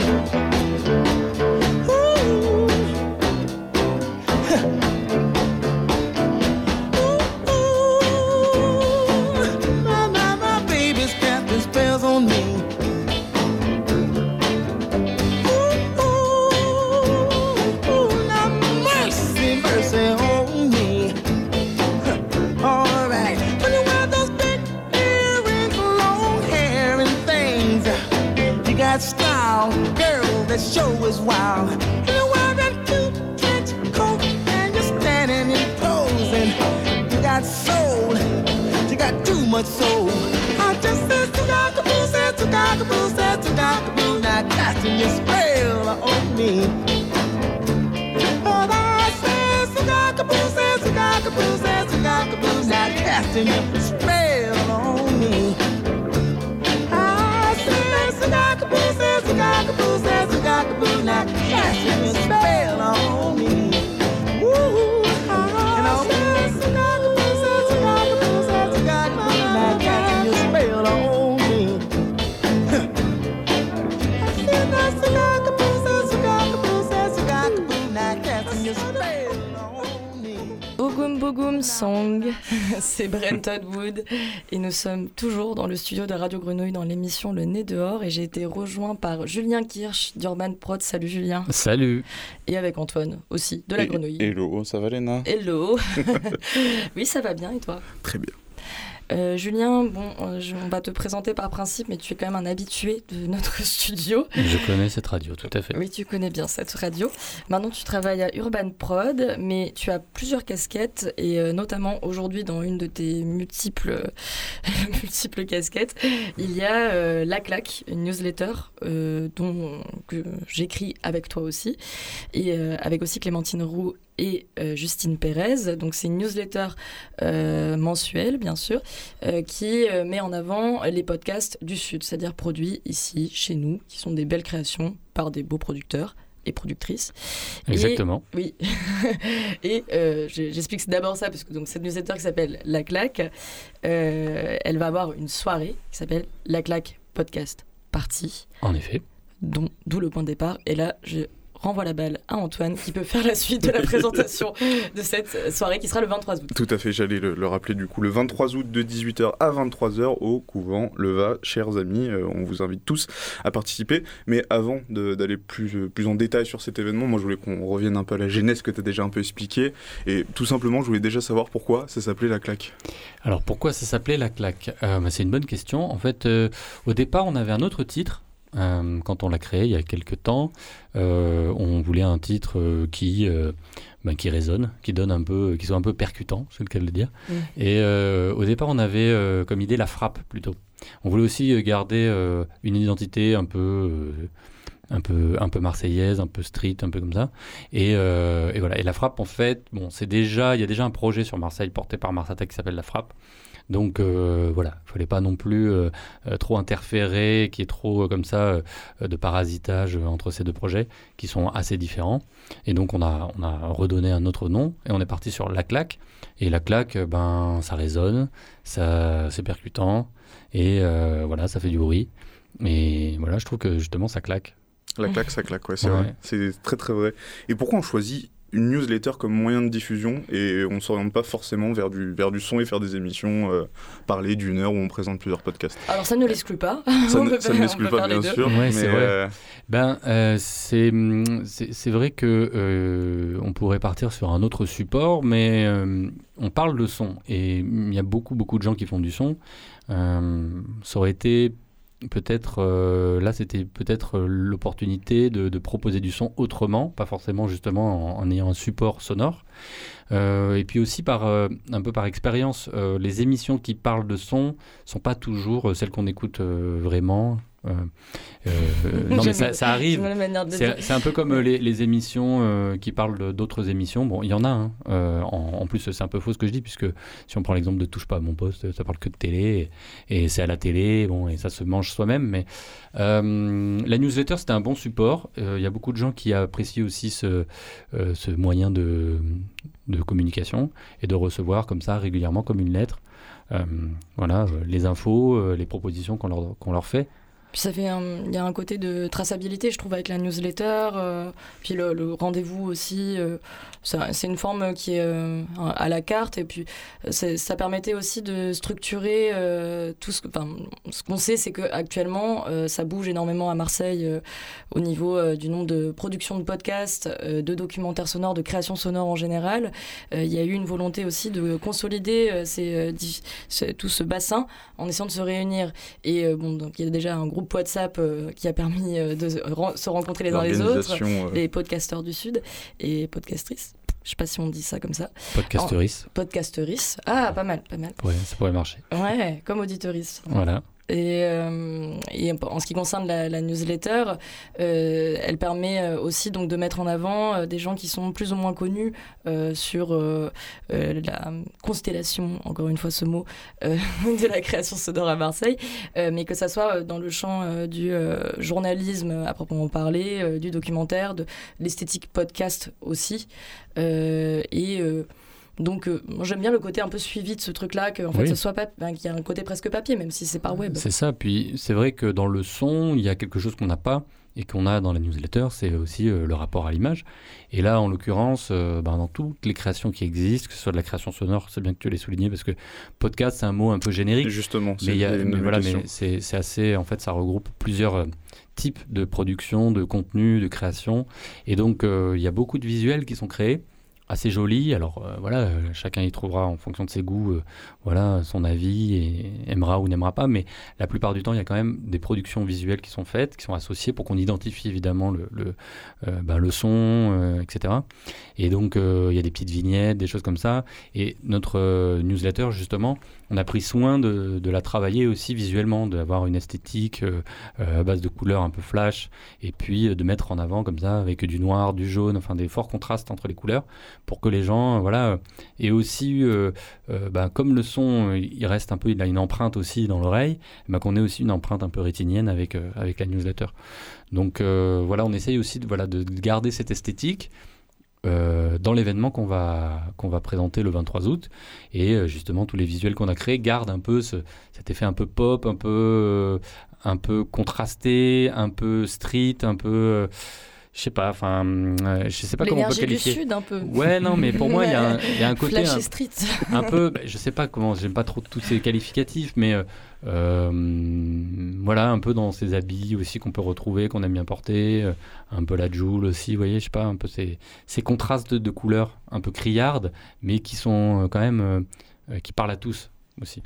S6: now casting
S1: Song, *laughs* c'est Brenton Wood et nous sommes toujours dans le studio de Radio Grenouille dans l'émission Le Nez dehors et j'ai été rejoint par Julien Kirsch d'Urban Prod. Salut Julien.
S7: Salut.
S1: Et avec Antoine aussi de la
S8: Et-
S1: Grenouille.
S8: Hello, ça va Léna?
S1: Hello. *laughs* oui, ça va bien et toi?
S8: Très bien.
S1: Euh, Julien, bon, euh, je- on va te présenter par principe, mais tu es quand même un habitué de notre *laughs* studio.
S7: Je connais cette radio, tout à fait.
S1: Oui, tu connais bien cette radio. Maintenant, tu travailles à Urban Prod, mais tu as plusieurs casquettes et euh, notamment aujourd'hui dans une de tes multiples, *laughs* multiples casquettes, il y a euh, La Claque, une newsletter dont que j'écris avec toi aussi et avec aussi Clémentine Roux et euh, Justine Pérez. Donc c'est une newsletter euh, mensuelle, bien sûr, euh, qui met en avant les podcasts du Sud, c'est-à-dire produits ici, chez nous, qui sont des belles créations par des beaux producteurs et productrices. Et-
S7: Exactement.
S1: oui. *laughs* et euh, je- j'explique d'abord ça parce que donc cette newsletter qui s'appelle La Claque, euh, elle va avoir une soirée qui s'appelle La Claque Podcast Party,
S7: En effet.
S1: dont d'où le point de départ. Et là, je renvoie la balle à Antoine qui peut faire la suite de la présentation de cette soirée qui sera le 23 août.
S8: Tout à fait, j'allais le, le rappeler du coup, le 23 août de 18h à 23h au couvent Leva. Chers amis, euh, on vous invite tous à participer. Mais avant d'aller plus, euh, plus en détail sur cet événement, moi je voulais qu'on revienne un peu à la genèse que tu as déjà un peu expliqué. Et tout simplement, je voulais déjà savoir pourquoi ça s'appelait la claque.
S7: Alors pourquoi ça s'appelait La Claque? Euh, bah, C'est une bonne question. En fait, euh, au départ, on avait un autre titre. Euh, quand on l'a créé il y a quelques temps, Euh, on voulait un titre euh, qui, bah, qui résonne, qui donne un peu, qui soit un peu percutant, c'est le cas de le dire. Et au départ, on avait comme idée la frappe plutôt. On voulait aussi garder une identité un peu, un peu, un peu marseillaise, un peu street, un peu comme ça. Et, euh, et voilà. Et la frappe, en fait, bon, c'est déjà, il y a déjà un projet sur Marseille porté par Marsata qui s'appelle la frappe. Donc euh, voilà, il fallait pas non plus euh, euh, trop interférer, qu'il y ait trop comme ça de parasitage entre ces deux projets qui sont assez différents. Et donc on a, on a redonné un autre nom et on est parti sur la claque. Et la claque, ben ça résonne, ça c'est percutant et voilà, ça fait du bruit. Et voilà, je trouve que justement ça claque.
S8: La claque, ça claque, ouais, c'est
S7: Ouais.
S8: vrai. C'est très très vrai. Et pourquoi on choisit une newsletter comme moyen de diffusion et on s'oriente pas forcément vers du, vers du son et faire des émissions euh, parler d'une heure où on présente plusieurs podcasts.
S1: Alors ça ne l'exclut pas.
S8: Ça *laughs*
S1: On
S8: ne, ça ne l'exclut pas, bien
S1: deux.
S8: sûr.
S7: Ouais, c'est vrai.
S8: euh,
S7: Ben, euh, c'est c'est c'est vrai que euh, on pourrait partir sur un autre support, mais euh, on parle de son et il y a beaucoup beaucoup de gens qui font du son. Euh, ça aurait été peut-être euh, là, c'était peut-être euh, l'opportunité de, proposer du son autrement, pas forcément justement en, ayant un support sonore. Euh, et puis aussi par un peu par expérience, les émissions qui parlent de son sont pas toujours celles qu'on écoute vraiment. Euh, euh, non *laughs* mais ça, ça arrive. C'est un peu comme euh, les, les émissions euh, qui parlent d'autres émissions. Bon, il y en a. hein. En, en plus, c'est un peu faux ce que je dis, puisque si on prend l'exemple de Touche pas à mon poste, ça parle que de télé, et, et c'est à la télé, bon, et ça se mange soi-même. Mais la newsletter, c'était un bon support. Il y a beaucoup de gens qui apprécient aussi ce, ce moyen de, de communication et de recevoir comme ça régulièrement, comme une lettre. voilà, les infos, les propositions qu'on leur, qu'on leur fait.
S1: Puis ça fait il y a un côté de traçabilité, je trouve, avec la newsletter. euh, puis le, rendez-vous aussi. euh, c'est une forme qui est euh, à la carte. Et puis euh, ça permettait aussi de structurer tout ce que. Enfin, ce qu'on sait, c'est qu'actuellement, ça bouge énormément à Marseille au niveau du nombre de productions de podcasts, de documentaires sonores, de créations sonores en général. Il y a eu une volonté aussi de consolider ces, tout ce bassin en essayant de se réunir. Et bon, donc il y a déjà un groupe WhatsApp euh, qui a permis euh, de se ren- se rencontrer les uns les autres,
S8: euh,
S1: les podcasteurs du Sud et podcastrices. Je sais pas si on dit ça comme ça.
S7: Podcasteris,
S1: Podcasteurices. Ah, pas mal, pas mal.
S7: pourrait- ça pourrait marcher.
S1: Ouais, comme auditeurices.
S7: Voilà.
S1: Et, euh, et en ce qui concerne la, newsletter, euh, elle permet euh, aussi donc de mettre en avant des gens qui sont plus ou moins connus sur la constellation, encore une fois ce mot, *laughs* de la création sonore à Marseille, mais que ça soit dans le champ du journalisme à proprement parler, du documentaire, de l'esthétique podcast aussi, et donc, euh, moi, j'aime bien le côté un peu suivi de ce truc-là, qu'en fait,
S7: Oui.
S1: ce soit pas, ben, qu'il y a un côté presque papier, même si c'est par web.
S7: C'est ça. Puis c'est vrai que dans le son, il y a quelque chose qu'on n'a pas et qu'on a dans la newsletter, c'est aussi euh, le rapport à l'image. Et là, en l'occurrence, euh, ben, dans toutes les créations qui existent, que ce soit de la création sonore, c'est bien que tu l'aies souligné parce que podcast, c'est un mot un peu générique.
S8: Justement, c'est
S7: Mais, y a- mais voilà, mais c'est c'est assez, en fait, ça regroupe plusieurs euh, types de production, de contenu, de création. Et donc, euh, il y a beaucoup de visuels qui sont créés, assez jolis. Alors, euh, voilà, euh, chacun y trouvera en fonction de ses goûts, euh, voilà, son avis et aimera ou n'aimera pas. Mais la plupart du temps, il y a quand même des productions visuelles qui sont faites, qui sont associées pour qu'on identifie évidemment le, le, euh, ben, son, euh, etc. Et donc, euh, il y a des petites vignettes, des choses comme ça. Et notre newsletter, justement, on a pris soin de, la travailler aussi visuellement, d'avoir une esthétique à base de couleurs un peu flash, et puis de mettre en avant comme ça avec du noir, du jaune, enfin des forts contrastes entre les couleurs, pour que les gens, voilà, et aussi, bah, comme le son, euh, il reste un peu, il a une empreinte aussi dans l'oreille, qu'on ait aussi une empreinte un peu rétinienne avec, euh, avec la newsletter. Donc euh, voilà, on essaye aussi de, voilà, de de garder cette esthétique. dans l'événement qu'on va, qu'on va présenter le 23 août. Et justement, tous les visuels qu'on a créés gardent un peu ce, cet effet un peu pop, un peu, un peu contrasté, un peu street, un peu. Je sais pas, enfin, euh, je sais pas comment on peut
S1: L'énergie du
S7: qualifier.
S1: Sud, un peu.
S7: Ouais, non, mais pour moi, il y, a un- il y a un *laughs* côté un,
S1: et street.
S7: un peu, bah, je sais pas comment, j'aime pas trop tous ces qualificatifs, mais euh, euh, voilà, un peu dans ces habits aussi qu'on peut retrouver, qu'on aime bien porter, un peu la Joule aussi, vous voyez, je sais pas, un peu ces, ces contrastes de, de couleurs un peu criardes, mais qui sont quand même, qui parlent à tous aussi.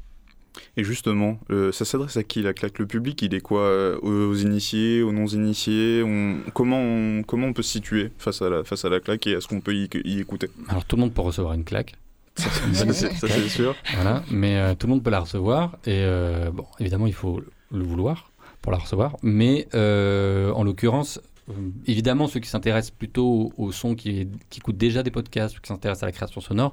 S8: Et justement, euh, ça s'adresse à qui la claque Le public, il est quoi euh, aux, initiés, aux non-initiés on- comment, on, comment on peut se situer face à la, face à la claque et est-ce qu'on peut y, y écouter?
S7: Alors tout le monde peut recevoir une claque.
S8: Ça, c'est- sûr.
S7: Voilà, mais euh, tout le monde peut la recevoir. Et bon, évidemment, il faut le vouloir pour la recevoir. Mais en l'occurrence, évidemment, ceux qui s'intéressent plutôt au, son, qui, qui écoutent déjà des podcasts, qui s'intéressent à la création sonore,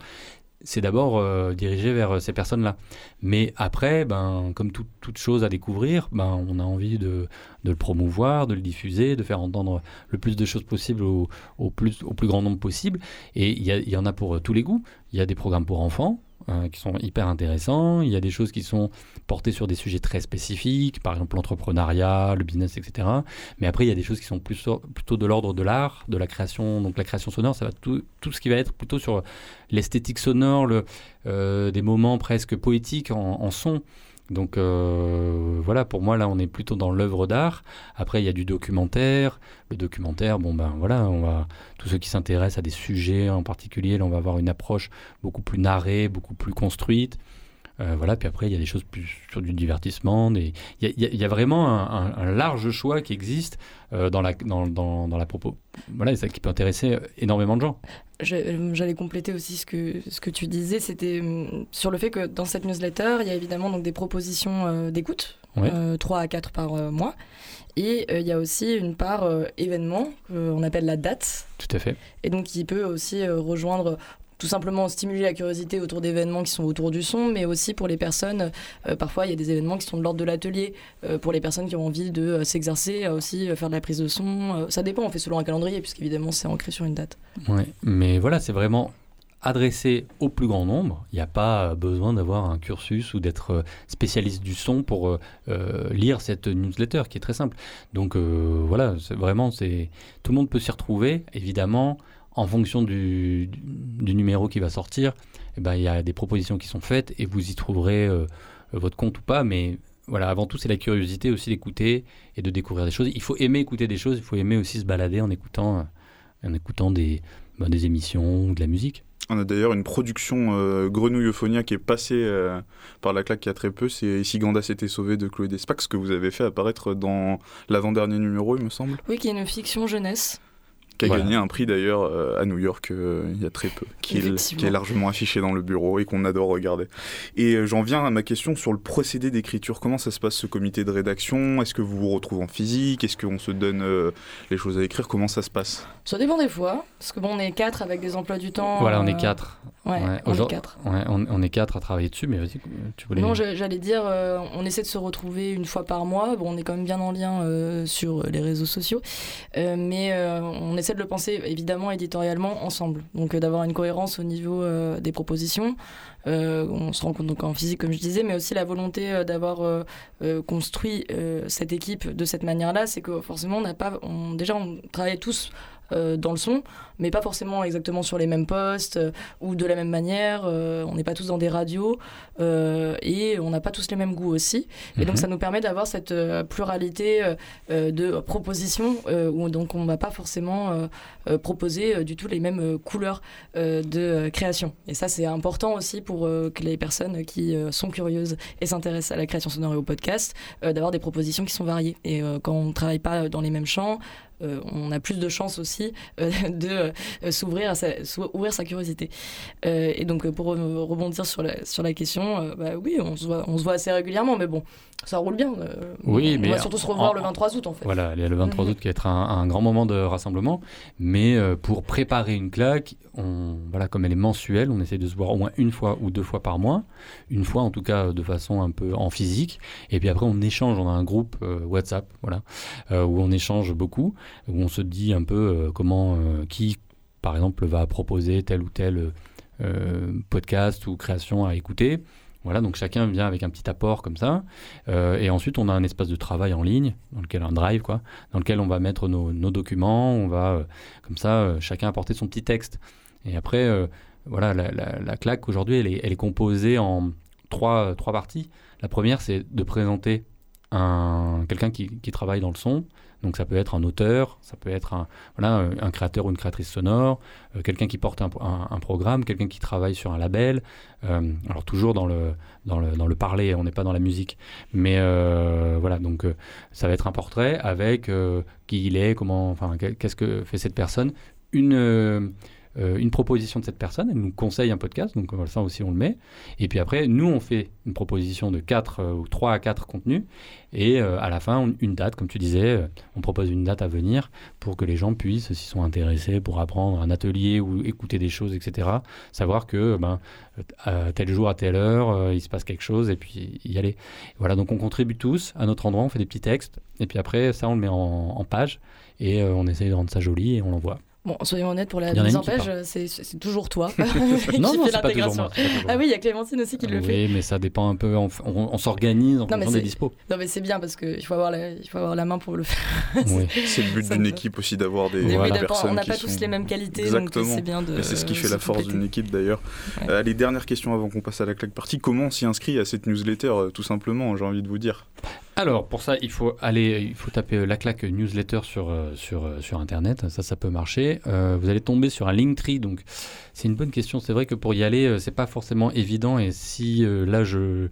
S7: c'est d'abord euh, dirigé vers euh, ces personnes-là. Mais après, ben, comme tout- toute chose à découvrir, ben, on a envie de, de le promouvoir, de le diffuser, de faire entendre le plus de choses possible au, plus, au plus grand nombre possible. Et il y, a- il y en a pour euh, tous les goûts. Il y a des programmes pour enfants. Euh, qui sont hyper intéressants. Il y a des choses qui sont portées sur des sujets très spécifiques, par exemple l'entrepreneuriat, le business, etc. Mais après, il y a des choses qui sont plutôt de l'ordre de l'art, de la création. Donc la création sonore, ça va tout, ce qui va être plutôt sur l'esthétique sonore, euh, des moments presque poétiques en son. Donc euh, voilà, pour moi là, on est plutôt dans l'œuvre d'art. Après, il y a du documentaire. Le documentaire, bon ben voilà, on va tous ceux qui s'intéressent à des sujets en particulier, là, on va avoir une approche beaucoup plus narrée, beaucoup plus construite. Euh, voilà, puis après, il y a des choses plus sur du divertissement. des- Il y, a- il y vraiment un, un- un large choix qui existe euh, dans, la, dans, dans, dans la propos. Voilà, et ça qui peut intéresser euh, énormément de gens.
S1: J'allais compléter aussi ce que, ce que tu disais, c'était hum, sur le fait que dans cette newsletter, il y a évidemment donc des propositions euh, d'écoute,
S7: Ouais.
S1: euh, 3 à 4 par mois. Et euh, il y a aussi une part euh, événement, qu'on appelle la date,
S7: Tout à fait.
S1: et donc qui peut aussi euh, rejoindre tout simplement stimuler la curiosité autour d'événements qui sont autour du son, mais aussi pour les personnes, euh, parfois il y a des événements qui sont de l'ordre de l'atelier, euh, pour les personnes qui ont envie de euh, s'exercer, aussi faire de la prise de son, ça dépend, on fait selon un calendrier, puisqu'évidemment c'est ancré sur une date.
S7: Mais voilà, c'est vraiment adressé au plus grand nombre. Il n'y a pas besoin d'avoir un cursus ou d'être spécialiste du son pour lire cette newsletter qui est très simple. Donc voilà, c'est vraiment, c'est tout le monde peut s'y retrouver. Évidemment, en fonction du, numéro qui va sortir, eh ben, il y a des propositions qui sont faites et vous y trouverez euh, votre compte ou pas. Mais voilà, avant tout, c'est la curiosité aussi d'écouter et de découvrir des choses. Il faut aimer écouter des choses, il faut aimer aussi se balader en écoutant, euh, en écoutant des, bah, des émissions ou de la musique.
S8: On a d'ailleurs une production euh, Grenouille Euphonia qui est passée euh, par la claque il y a très peu. C'est Si Ganda s'était sauvé de Chloé Despax que vous avez fait apparaître dans l'avant-dernier numéro, il me semble.
S1: Oui, qui est une fiction jeunesse.
S8: Qui a
S7: Voilà.
S8: gagné un prix d'ailleurs euh, à New York euh, il y a très peu. Qui est,
S1: Effectivement.
S8: qui est largement affiché dans le bureau et qu'on adore regarder. Et euh, j'en viens à ma question sur le procédé d'écriture. Comment ça se passe ce comité de rédaction? Est-ce que vous vous retrouvez en physique? Est-ce qu'on se donne euh, les choses à écrire? Comment ça se passe?
S1: Ça dépend des fois, parce que bon, on est quatre avec des emplois du temps.
S7: Voilà, on est
S1: euh,
S7: quatre.
S1: Ouais,
S7: Ouais,
S1: on est quatre.
S7: Ouais, on, on est quatre à travailler dessus, mais vas-y, tu voulais.
S1: Non, j'allais dire, euh, on essaie de se retrouver une fois par mois. Bon, on est quand même bien en lien euh, sur les réseaux sociaux, Euh, mais euh, on essaie de le penser évidemment éditorialement ensemble. Donc euh, d'avoir une cohérence au niveau euh, des propositions. Euh, on se rend compte donc en physique, comme je disais, mais aussi la volonté d'avoir construit cette équipe de cette manière-là, c'est que forcément on n'a pas, on, déjà on travaille tous euh, dans le son, mais pas forcément exactement sur les mêmes postes euh, ou de la même manière. euh, on n'est pas tous dans des radios et on n'a pas tous les mêmes goûts aussi. Et donc
S7: Mhm.
S1: ça nous permet d'avoir cette pluralité de propositions où donc on va pas forcément proposer du tout les mêmes couleurs de création. Et ça c'est important aussi pour que les personnes qui sont curieuses et s'intéressent à la création sonore et au podcast, d'avoir des propositions qui sont variées. Et quand on ne travaille pas dans les mêmes champs, on a plus de chances aussi euh, *laughs* de euh, s'ouvrir à sa, ouvrir sa curiosité. Euh, et donc euh, pour re- rebondir sur la, sur la question, euh, bah oui, on se, voit, on se voit assez régulièrement, mais bon, ça roule bien. euh,
S7: Oui,
S1: on
S7: mais
S1: va surtout se revoir
S7: en-
S1: le 23 août en fait.
S7: Voilà, il y a le 23
S1: Mhm.
S7: août qui va être un, un grand moment de rassemblement. Mais euh, pour préparer une claque, voilà, comme elle est mensuelle, on essaie de se voir au moins une fois ou deux fois par mois. Une fois, en tout cas, de façon un peu en physique. Et puis après, on échange. On a un groupe euh, WhatsApp, voilà, euh, où on échange beaucoup, où on se dit un peu euh, comment, qui, par exemple, va proposer tel ou tel podcast ou création à écouter. Voilà, donc chacun vient avec un petit apport comme ça. Et ensuite, on a un espace de travail en ligne, dans lequel un drive, quoi, dans lequel on va mettre nos, documents. On va, comme ça, chacun apporter son petit texte. Et après, euh, voilà, la, la- la claque aujourd'hui, elle est, composée en trois, trois parties. La première, c'est de présenter un, quelqu'un qui, qui travaille dans le son. Donc ça peut être un auteur, ça peut être un, voilà, un créateur ou une créatrice sonore, euh, quelqu'un qui porte un, un- programme, quelqu'un qui travaille sur un label. Euh, alors toujours dans le, dans le, dans le parler, on n'est pas dans la musique. Mais voilà, donc ça va être un portrait avec qui il est, comment, enfin, que- qu'est-ce que fait cette personne, une, euh, euh, une proposition de cette personne, elle nous conseille un podcast, donc euh, ça aussi on le met. Et puis après, nous on fait une proposition de 4 ou 3 à 4 contenus, et euh, à la fin, une date, comme tu disais, euh, on propose une date à venir pour que les gens puissent, s'ils sont intéressés pour apprendre un atelier ou écouter des choses, etc., savoir que ben, tel jour, à telle heure, euh, il se passe quelque chose, et puis y aller. Voilà, donc on contribue tous à notre endroit, on fait des petits textes, et puis après, ça, on le met en, en page, et euh, on essaye de rendre ça joli, et on l'envoie.
S1: Bon, soyons honnêtes, pour la mise en page, c'est c'est toujours toi *laughs* *laughs* qui
S7: non, non,
S1: fait l'intégration.
S7: moi. c'est pas toujours
S1: Ah oui, il y a Clémentine aussi qui le fait.
S7: Oui, mais ça dépend un peu. On, on- on s'organise en
S1: Non, mais
S7: fonction des dispos.
S1: Non, mais c'est bien parce qu'il faut, avoir la- il faut avoir la main pour le faire. *laughs*
S7: Oui.
S8: C'est le but
S1: Ça
S8: d'une équipe aussi d'avoir des, personnes
S1: on n'a
S8: qui
S1: pas tous
S8: sont-
S1: les mêmes qualités, donc
S8: Exactement.
S1: c'est bien de.
S8: Et c'est ce qui fait la force
S1: compléter.
S8: d'une équipe d'ailleurs.
S1: Ouais.
S8: Euh, allez, dernière question avant qu'on passe à la claque partie. Comment on s'y inscrit à cette newsletter, euh, tout simplement, j'ai envie de vous dire?
S7: Alors, pour ça, il faut aller, il faut taper la claque newsletter sur, euh, sur, euh, sur Internet. Ça, ça peut marcher. Euh, vous allez tomber sur un Linktree. Donc, c'est une bonne question. C'est vrai que pour y aller, euh, c'est pas forcément évident. Et si euh, là, je,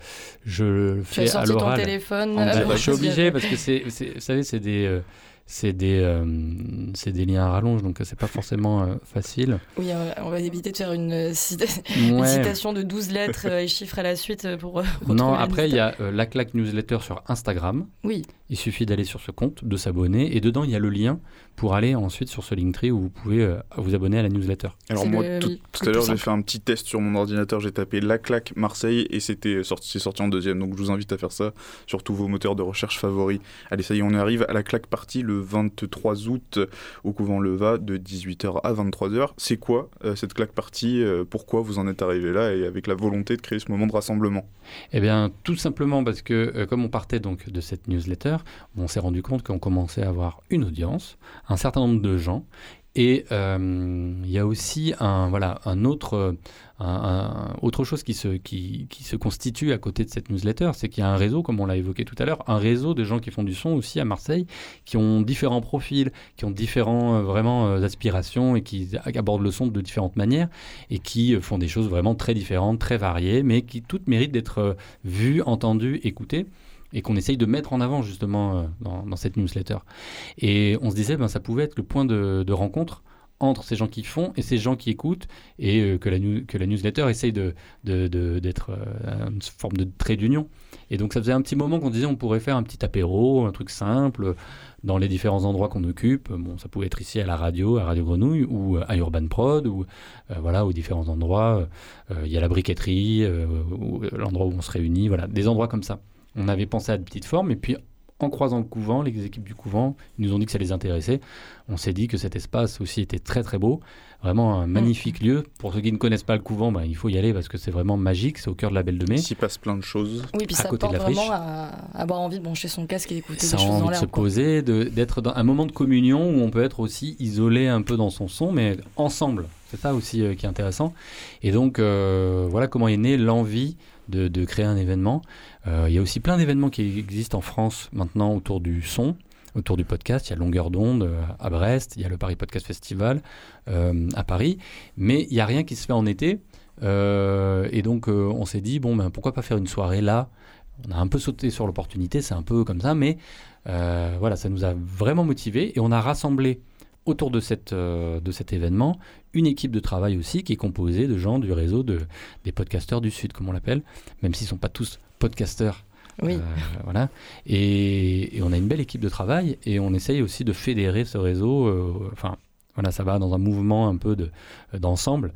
S7: je le
S1: Tu as
S7: fais à
S1: sorti ton
S7: l'oral,
S1: téléphone.
S8: En
S7: bah, *laughs* je suis obligé *laughs* parce que c'est, c'est- vous savez, c'est des, euh, c'est des, euh, des liens à rallonge, donc c'est pas forcément euh, facile.
S1: Oui, on va- éviter de faire une, euh, *laughs* une citation de 12 lettres euh, et chiffres à la suite pour.
S7: Non, après, il y a la claque newsletter sur Instagram.
S1: Oui,
S7: Il suffit d'aller sur ce compte, de s'abonner, et dedans, il y a le lien pour aller ensuite sur ce Linktree où vous pouvez euh, vous abonner à la newsletter.
S8: Alors moi,
S1: le-
S8: tout, à l'heure, j'ai fait un petit test sur mon ordinateur, j'ai tapé La Claque Marseille et c'était sorti, c'est sorti en deuxième. Donc je vous invite à faire ça sur tous vos moteurs de recherche favoris. Allez, ça y est, on arrive à la claque partie le 23 août au couvent Leva de 18h à 23h. C'est quoi euh, cette claque partie Euh, Pourquoi vous en êtes arrivé là et avec la volonté de créer ce moment de rassemblement?
S7: Eh bien, tout simplement parce que, euh, comme on partait donc de cette newsletter, on s'est rendu compte qu'on commençait à avoir une audience, un certain nombre de gens, et euh, il y a aussi un, voilà, un autre, autre chose qui se, qui, se constitue à côté de cette newsletter, c'est qu'il y a un réseau, comme on l'a évoqué tout à l'heure, un réseau de gens qui font du son aussi à Marseille, qui ont différents profils, qui ont différents euh, vraiment euh, aspirations et qui abordent le son de différentes manières et qui font des choses vraiment très différentes, très variées, mais qui toutes méritent d'être vues, entendues, écoutées et qu'on essaye de mettre en avant justement euh, dans, cette newsletter. Et on se disait, ben, ça pouvait être le point de, rencontre entre ces gens qui font et ces gens qui écoutent, et euh, que, la que la newsletter essaye de, de- de- d'être euh, une forme de trait d'union. Et donc ça faisait un petit moment qu'on disait on pourrait faire un petit apéro, un truc simple, dans les différents endroits qu'on occupe. Bon, ça pouvait être ici à la radio, à Radio Grenouille, ou à Urban Prod, ou voilà, aux différents endroits. Il y a la briqueterie, l'endroit où on se réunit, voilà, des endroits comme ça. On avait pensé à de petites formes, et puis en croisant le couvent, les équipes du couvent ils nous ont dit que ça les intéressait. On s'est dit que cet espace aussi était très très beau, vraiment un magnifique lieu. Pour ceux qui ne connaissent pas le couvent, ben, il faut y aller parce que c'est vraiment magique, c'est au cœur de la Belle de Mai.
S8: Il s'y passe plein de choses.
S1: oui, puis
S7: à
S1: ça
S7: côté de
S1: porte
S7: la friche.
S1: vraiment à avoir envie de brancher son casque et écouter
S7: Ça
S1: des
S7: a
S1: choses dans
S7: envie de se
S1: l'air. quoi.
S7: poser, de- d'être dans un moment de communion où on peut être aussi isolé un peu dans son son, mais ensemble. C'est ça aussi euh, qui est intéressant. Et donc, euh, voilà comment est née l'envie de, de créer un événement. Euh, il y a aussi plein d'événements qui existent en France maintenant autour du son, autour du podcast. Il y a Longueur d'onde euh, à Brest, il y a le Paris Podcast Festival euh, à Paris, mais il n'y a rien qui se fait en été. Et donc, on s'est dit, bon, ben, pourquoi pas faire une soirée là? On a un peu sauté sur l'opportunité, c'est un peu comme ça, mais voilà, ça nous a vraiment motivés et on a rassemblé autour de, cette, de cet événement une équipe de travail aussi qui est composée de gens du réseau de, des podcasteurs du Sud, comme on l'appelle, même s'ils ne sont pas tous podcasteurs.
S1: Oui.
S7: Euh, voilà. Et, et on a une belle équipe de travail et on essaye aussi de fédérer ce réseau. euh, enfin, voilà, ça va dans un mouvement un peu de- d'ensemble.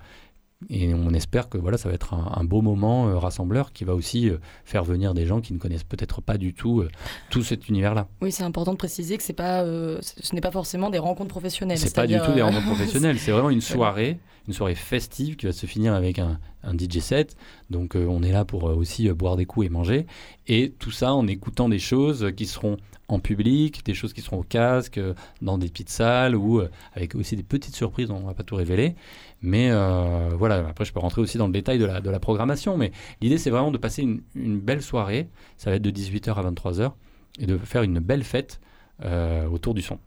S7: Et on espère que voilà, ça va être un, un beau moment euh, rassembleur qui va aussi euh, faire venir des gens qui ne connaissent peut-être pas du tout euh, tout cet univers-là.
S1: Oui, c'est important de préciser que c'est pas, euh, ce n'est pas forcément des rencontres professionnelles.
S7: C'est pas du tout des rencontres professionnelles, c'est vraiment une *laughs* soirée, une soirée festive qui va se finir avec un, un DJ set. Donc on est là pour aussi boire des coups et manger. Et tout ça en écoutant des choses qui seront en public, des choses qui seront au casque, dans des petites salles ou avec aussi des petites surprises, on va pas tout révéler. Mais euh, voilà, après je peux rentrer aussi dans le détail de la, programmation. Mais l'idée c'est vraiment de passer une, une belle soirée, ça va être de 18h à 23h, et de faire une belle fête euh, autour du son.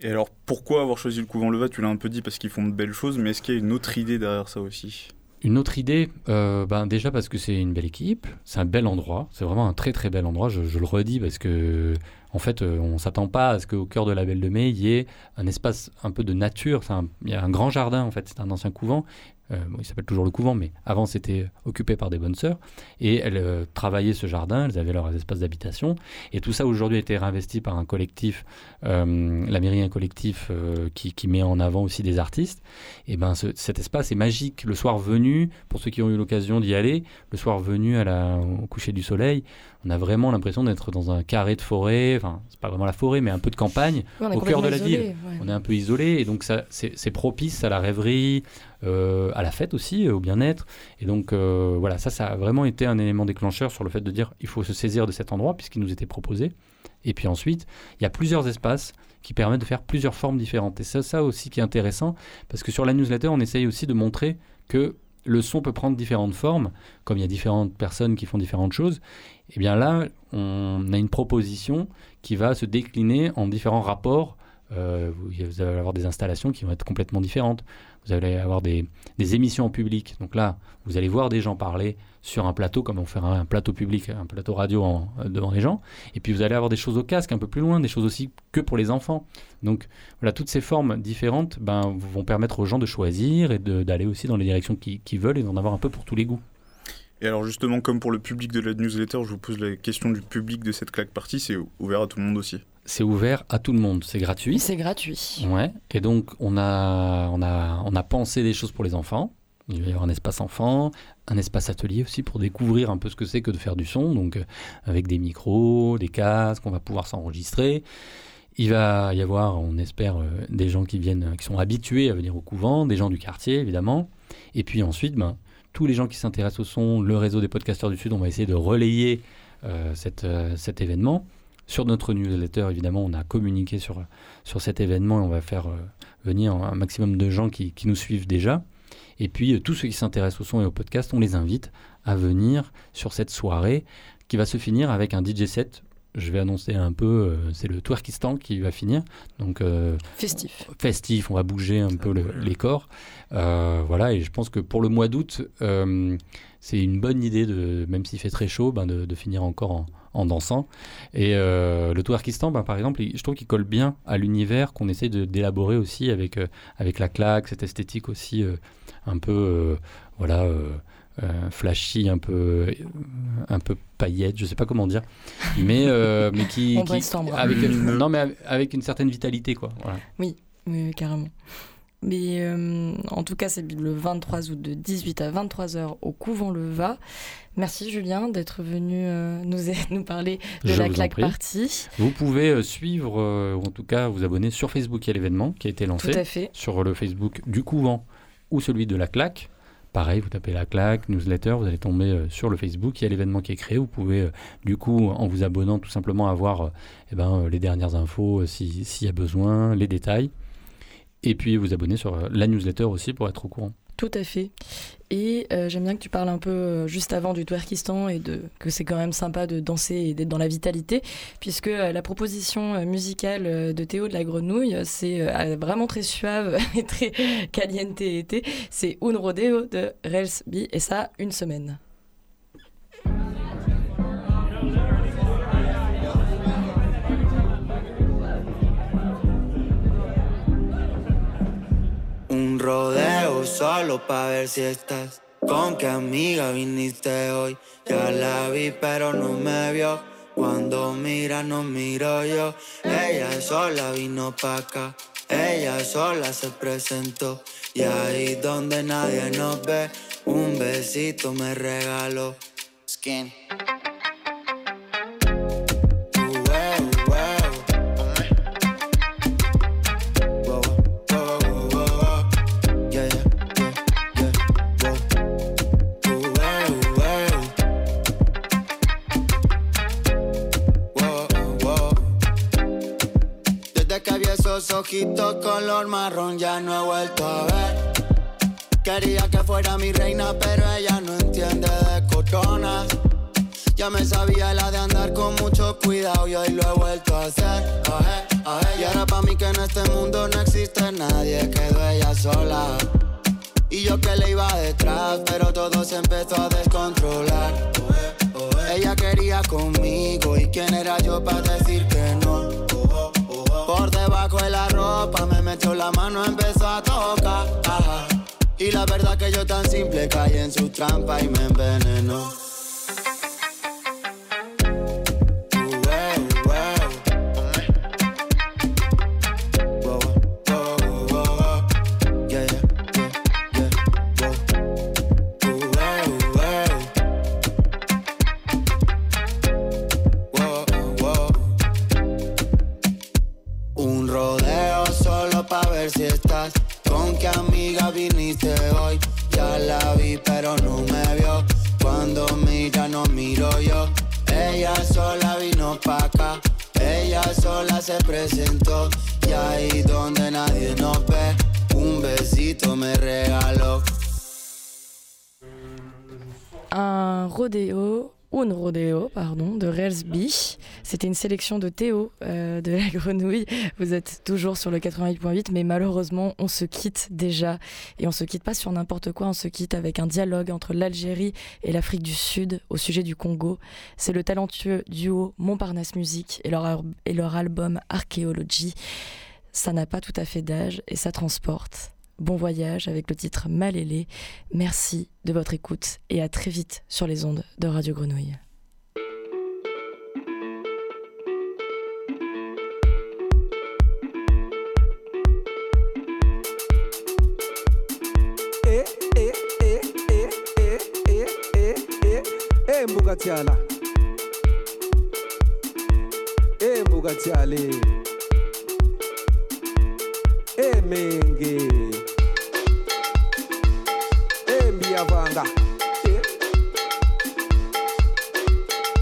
S8: Et alors, pourquoi avoir choisi le couvent Leva Tu l'as un peu dit parce qu'ils font de belles choses, mais est-ce qu'il y a une autre idée derrière ça aussi?
S7: Une autre idée, euh, ben déjà parce que c'est une belle équipe, c'est un bel endroit, c'est vraiment un très très bel endroit, je, le redis parce que en fait euh, on s'attend pas à ce qu'au cœur de la Belle de Mai il y ait un espace un peu de nature, il y a un grand jardin en fait, c'est un ancien couvent bon, il s'appelle toujours le couvent, mais avant c'était occupé par des bonnes sœurs, et elles euh, travaillaient ce jardin, elles avaient leurs espaces d'habitation, et tout ça aujourd'hui a été réinvesti par un collectif, euh, la mairie un collectif euh, qui, met en avant aussi des artistes, et ben ce- cet espace est magique. Le soir venu, pour ceux qui ont eu l'occasion d'y aller, le soir venu à la, au coucher du soleil, on a vraiment l'impression d'être dans un carré de forêt, enfin c'est pas vraiment la forêt, mais un peu de campagne, au cœur de la ville.
S1: ouais.
S7: on est un peu isolé et donc ça c'est c'est propice à la rêverie, euh, à la fête aussi, euh, au bien-être. Et donc euh, voilà, ça, ça a vraiment été un élément déclencheur sur le fait de dire il faut se saisir de cet endroit puisqu'il nous était proposé. Et puis ensuite, il y a plusieurs espaces qui permettent de faire plusieurs formes différentes. Et c'est ça aussi qui est intéressant parce que sur la newsletter, on essaye aussi de montrer que le son peut prendre différentes formes, comme il y a différentes personnes qui font différentes choses. Et bien là, on a une proposition qui va se décliner en différents rapports euh, vous allez avoir des installations qui vont être complètement différentes. Vous allez avoir des, émissions en public. Donc là, vous allez voir des gens parler sur un plateau, comme on ferait un plateau public, un plateau radio euh, devant les gens. Et puis vous allez avoir des choses au casque un peu plus loin, des choses aussi que pour les enfants. Donc voilà, toutes ces formes différentes ben, vont permettre aux gens de choisir et d'aller aussi dans les directions qu'ils qu'ils veulent et d'en avoir un peu pour tous les goûts.
S8: Et alors justement, comme pour le public de la newsletter, je vous pose la question du public de cette claque partie, c'est ouvert à tout le monde aussi.
S7: C'est ouvert à tout le monde, c'est gratuit.
S1: C'est gratuit.
S7: Ouais, et donc on a, on, a, on a pensé des choses pour les enfants. Il va y avoir un espace enfant, un espace atelier aussi pour découvrir un peu ce que c'est que de faire du son, donc euh, avec des micros, des casques, on va pouvoir s'enregistrer. Il va y avoir, on espère, euh, des gens qui viennent, qui sont habitués à venir au couvent, des gens du quartier évidemment. Et puis ensuite, ben, tous les gens qui s'intéressent au son, le réseau des podcasteurs du Sud, on va essayer de relayer euh, cette, euh, cet événement. Sur notre newsletter, évidemment, on a communiqué sur, sur cet événement et on va faire euh, venir un maximum de gens qui, qui nous suivent déjà. Et puis, euh, tous ceux qui s'intéressent au son et au podcast, on les invite à venir sur cette soirée qui va se finir avec un DJ set. Je vais annoncer un peu, euh, c'est le Twerkistan qui va finir. Donc, euh,
S1: Festif.
S7: festif, on va bouger un peu le- les corps. Euh, voilà, et je pense que pour le mois d'août, euh, c'est une bonne idée, de, même s'il fait très chaud, ben, de, de finir encore en, en dansant. Et euh, le Twerkistan, ben, par exemple, il- je trouve qu'il colle bien à l'univers qu'on essaie de- d'élaborer aussi avec, euh, avec la claque, cette esthétique aussi euh, un peu, euh, voilà, euh, euh, flashy, un peu, un peu paillette, je sais pas comment dire, mais, euh, mais qui, *laughs* qui- avec, une- *laughs* non, mais avec- avec une certaine vitalité, quoi. Voilà.
S1: Oui, oui, carrément. Mais euh, en tout cas, c'est le 23 août de 18 à 23h au couvent Le Va. Merci Julien d'être venu euh, nous, *laughs* nous parler de
S7: Je
S1: la claque partie.
S7: Vous pouvez euh, suivre, ou en tout cas vous abonner sur Facebook. Il y a l'événement qui a été
S1: Tout
S7: lancé
S1: à fait.
S7: sur le Facebook du couvent ou celui de la claque. Pareil, vous tapez la claque, newsletter, vous allez tomber sur le Facebook. Il y a l'événement qui est créé. Vous pouvez, du coup, en vous abonnant, tout simplement avoir eh ben, les dernières infos si- s'il y a besoin, les détails. Et puis vous abonner sur euh, la newsletter aussi pour être au courant.
S1: Tout à fait. Et euh, j'aime bien que tu parles un peu euh, juste avant du Twerkistan et que c'est quand même sympa de danser et d'être dans la vitalité, puisque la proposition musicale de Théo de la Grenouille, c'est vraiment très suave *laughs* et très caliente. C'est Un Rodeo de Rels B, et ça, une semaine.
S9: Rodeo solo pa' ver si estás. ¿Con qué amiga viniste hoy? Ya la vi, pero no me vio. Cuando mira, no miro yo. Ella sola vino pa' acá. Ella sola se presentó. Y ahí donde nadie nos ve, un besito me regaló. Skin. Ojitos color marrón ya no he vuelto a ver. Quería que fuera mi reina, pero ella no entiende de corona. Ya me sabía la de andar con mucho cuidado y hoy lo he vuelto a hacer. Y ahora pa' mí que en este mundo no existe nadie, quedó ella sola. Y yo que le iba detrás, pero todo se empezó a descontrolar. Ella quería conmigo y quién era yo para decir. Debajo de la ropa me metió la mano, empezó a tocar. Y la verdad que yo tan simple caí en su trampa y me envenenó.
S1: C'était une sélection de Théo euh, de la *laughs* grenouille. Vous êtes toujours sur le 88.8, mais malheureusement, on se quitte déjà. Et on se quitte pas sur n'importe quoi, on se quitte avec un dialogue entre l'Algérie et l'Afrique du Sud au sujet du Congo. C'est le talentueux duo Montparnasse Musique et leur, et leur album Archaeology. Ça n'a pas tout à fait d'âge et ça transporte. Bon voyage avec le titre Malélé. Merci de votre écoute et à très vite sur les ondes de Radio Grenouille.
S6: embuka tyala embuka tyale emenge embiyavanga eh,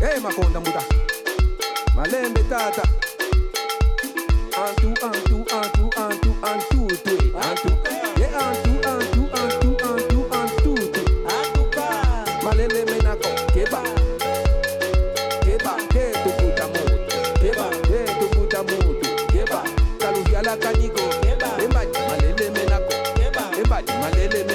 S6: eh, makonda mbuta malembe tata. Antu antu antu. Malele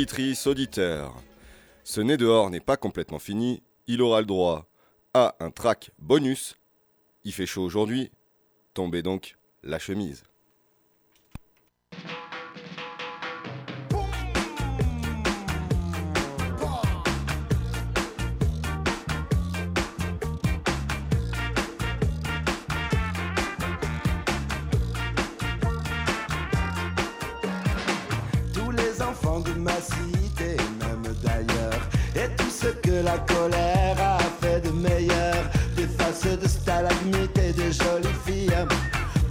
S10: Auditrice, auditeur, ce nez dehors n'est pas complètement fini, il aura le droit à un track bonus. Il fait chaud aujourd'hui, tombez donc la chemise.
S11: Que la colère a fait de meilleur, des faces de stalagmites et de jolies filles,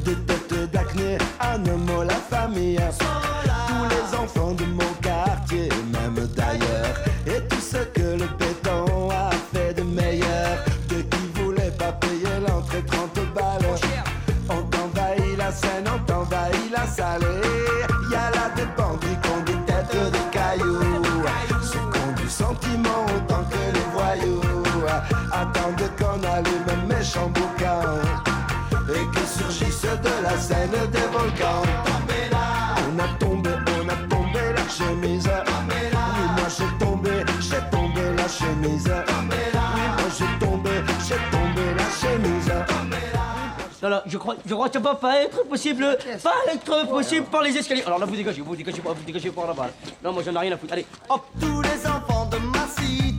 S11: des têtes d'acné, un homme, la famille, tous les enfants de mon la scène des volcans. On a tombé, on a tombé la chemise. Oui, moi j'ai tombé, j'ai tombé la chemise. Oui, moi j'ai tombé, j'ai tombé la chemise.
S12: Non, non, je crois, je crois que ça va pas être possible, pas être possible par les escaliers. Alors là, vous dégagez, vous dégagez pas, vous dégagez pas là-bas. Non, moi j'en ai rien à foutre. Allez, hop
S11: tous les enfants de ma cité,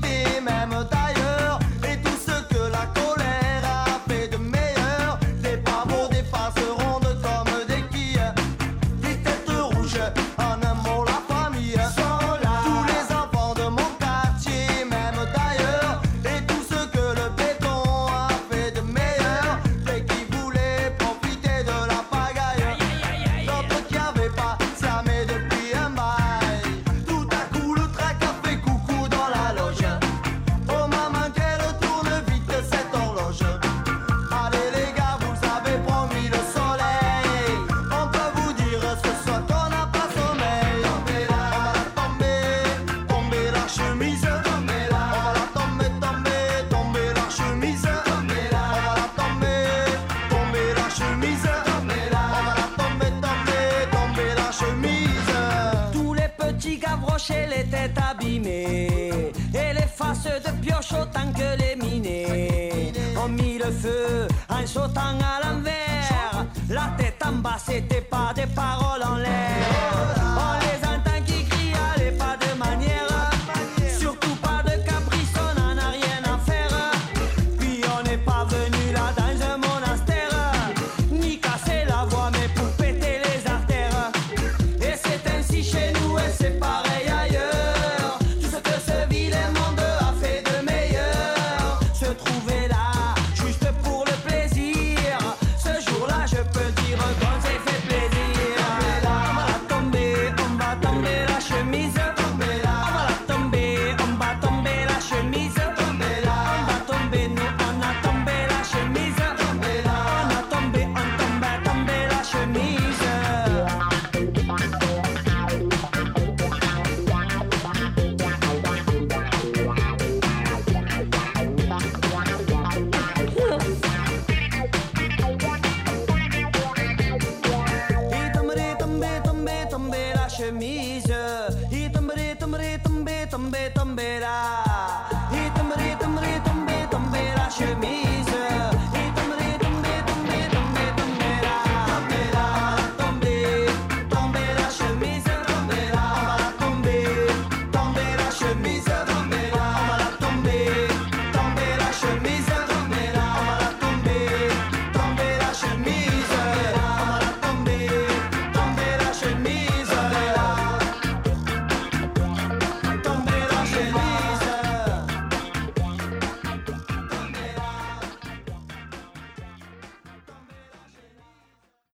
S12: de pioche autant que les minés Ont mis le feu en sautant à l'envers. La tête en bas c'était pas des paroles en l'air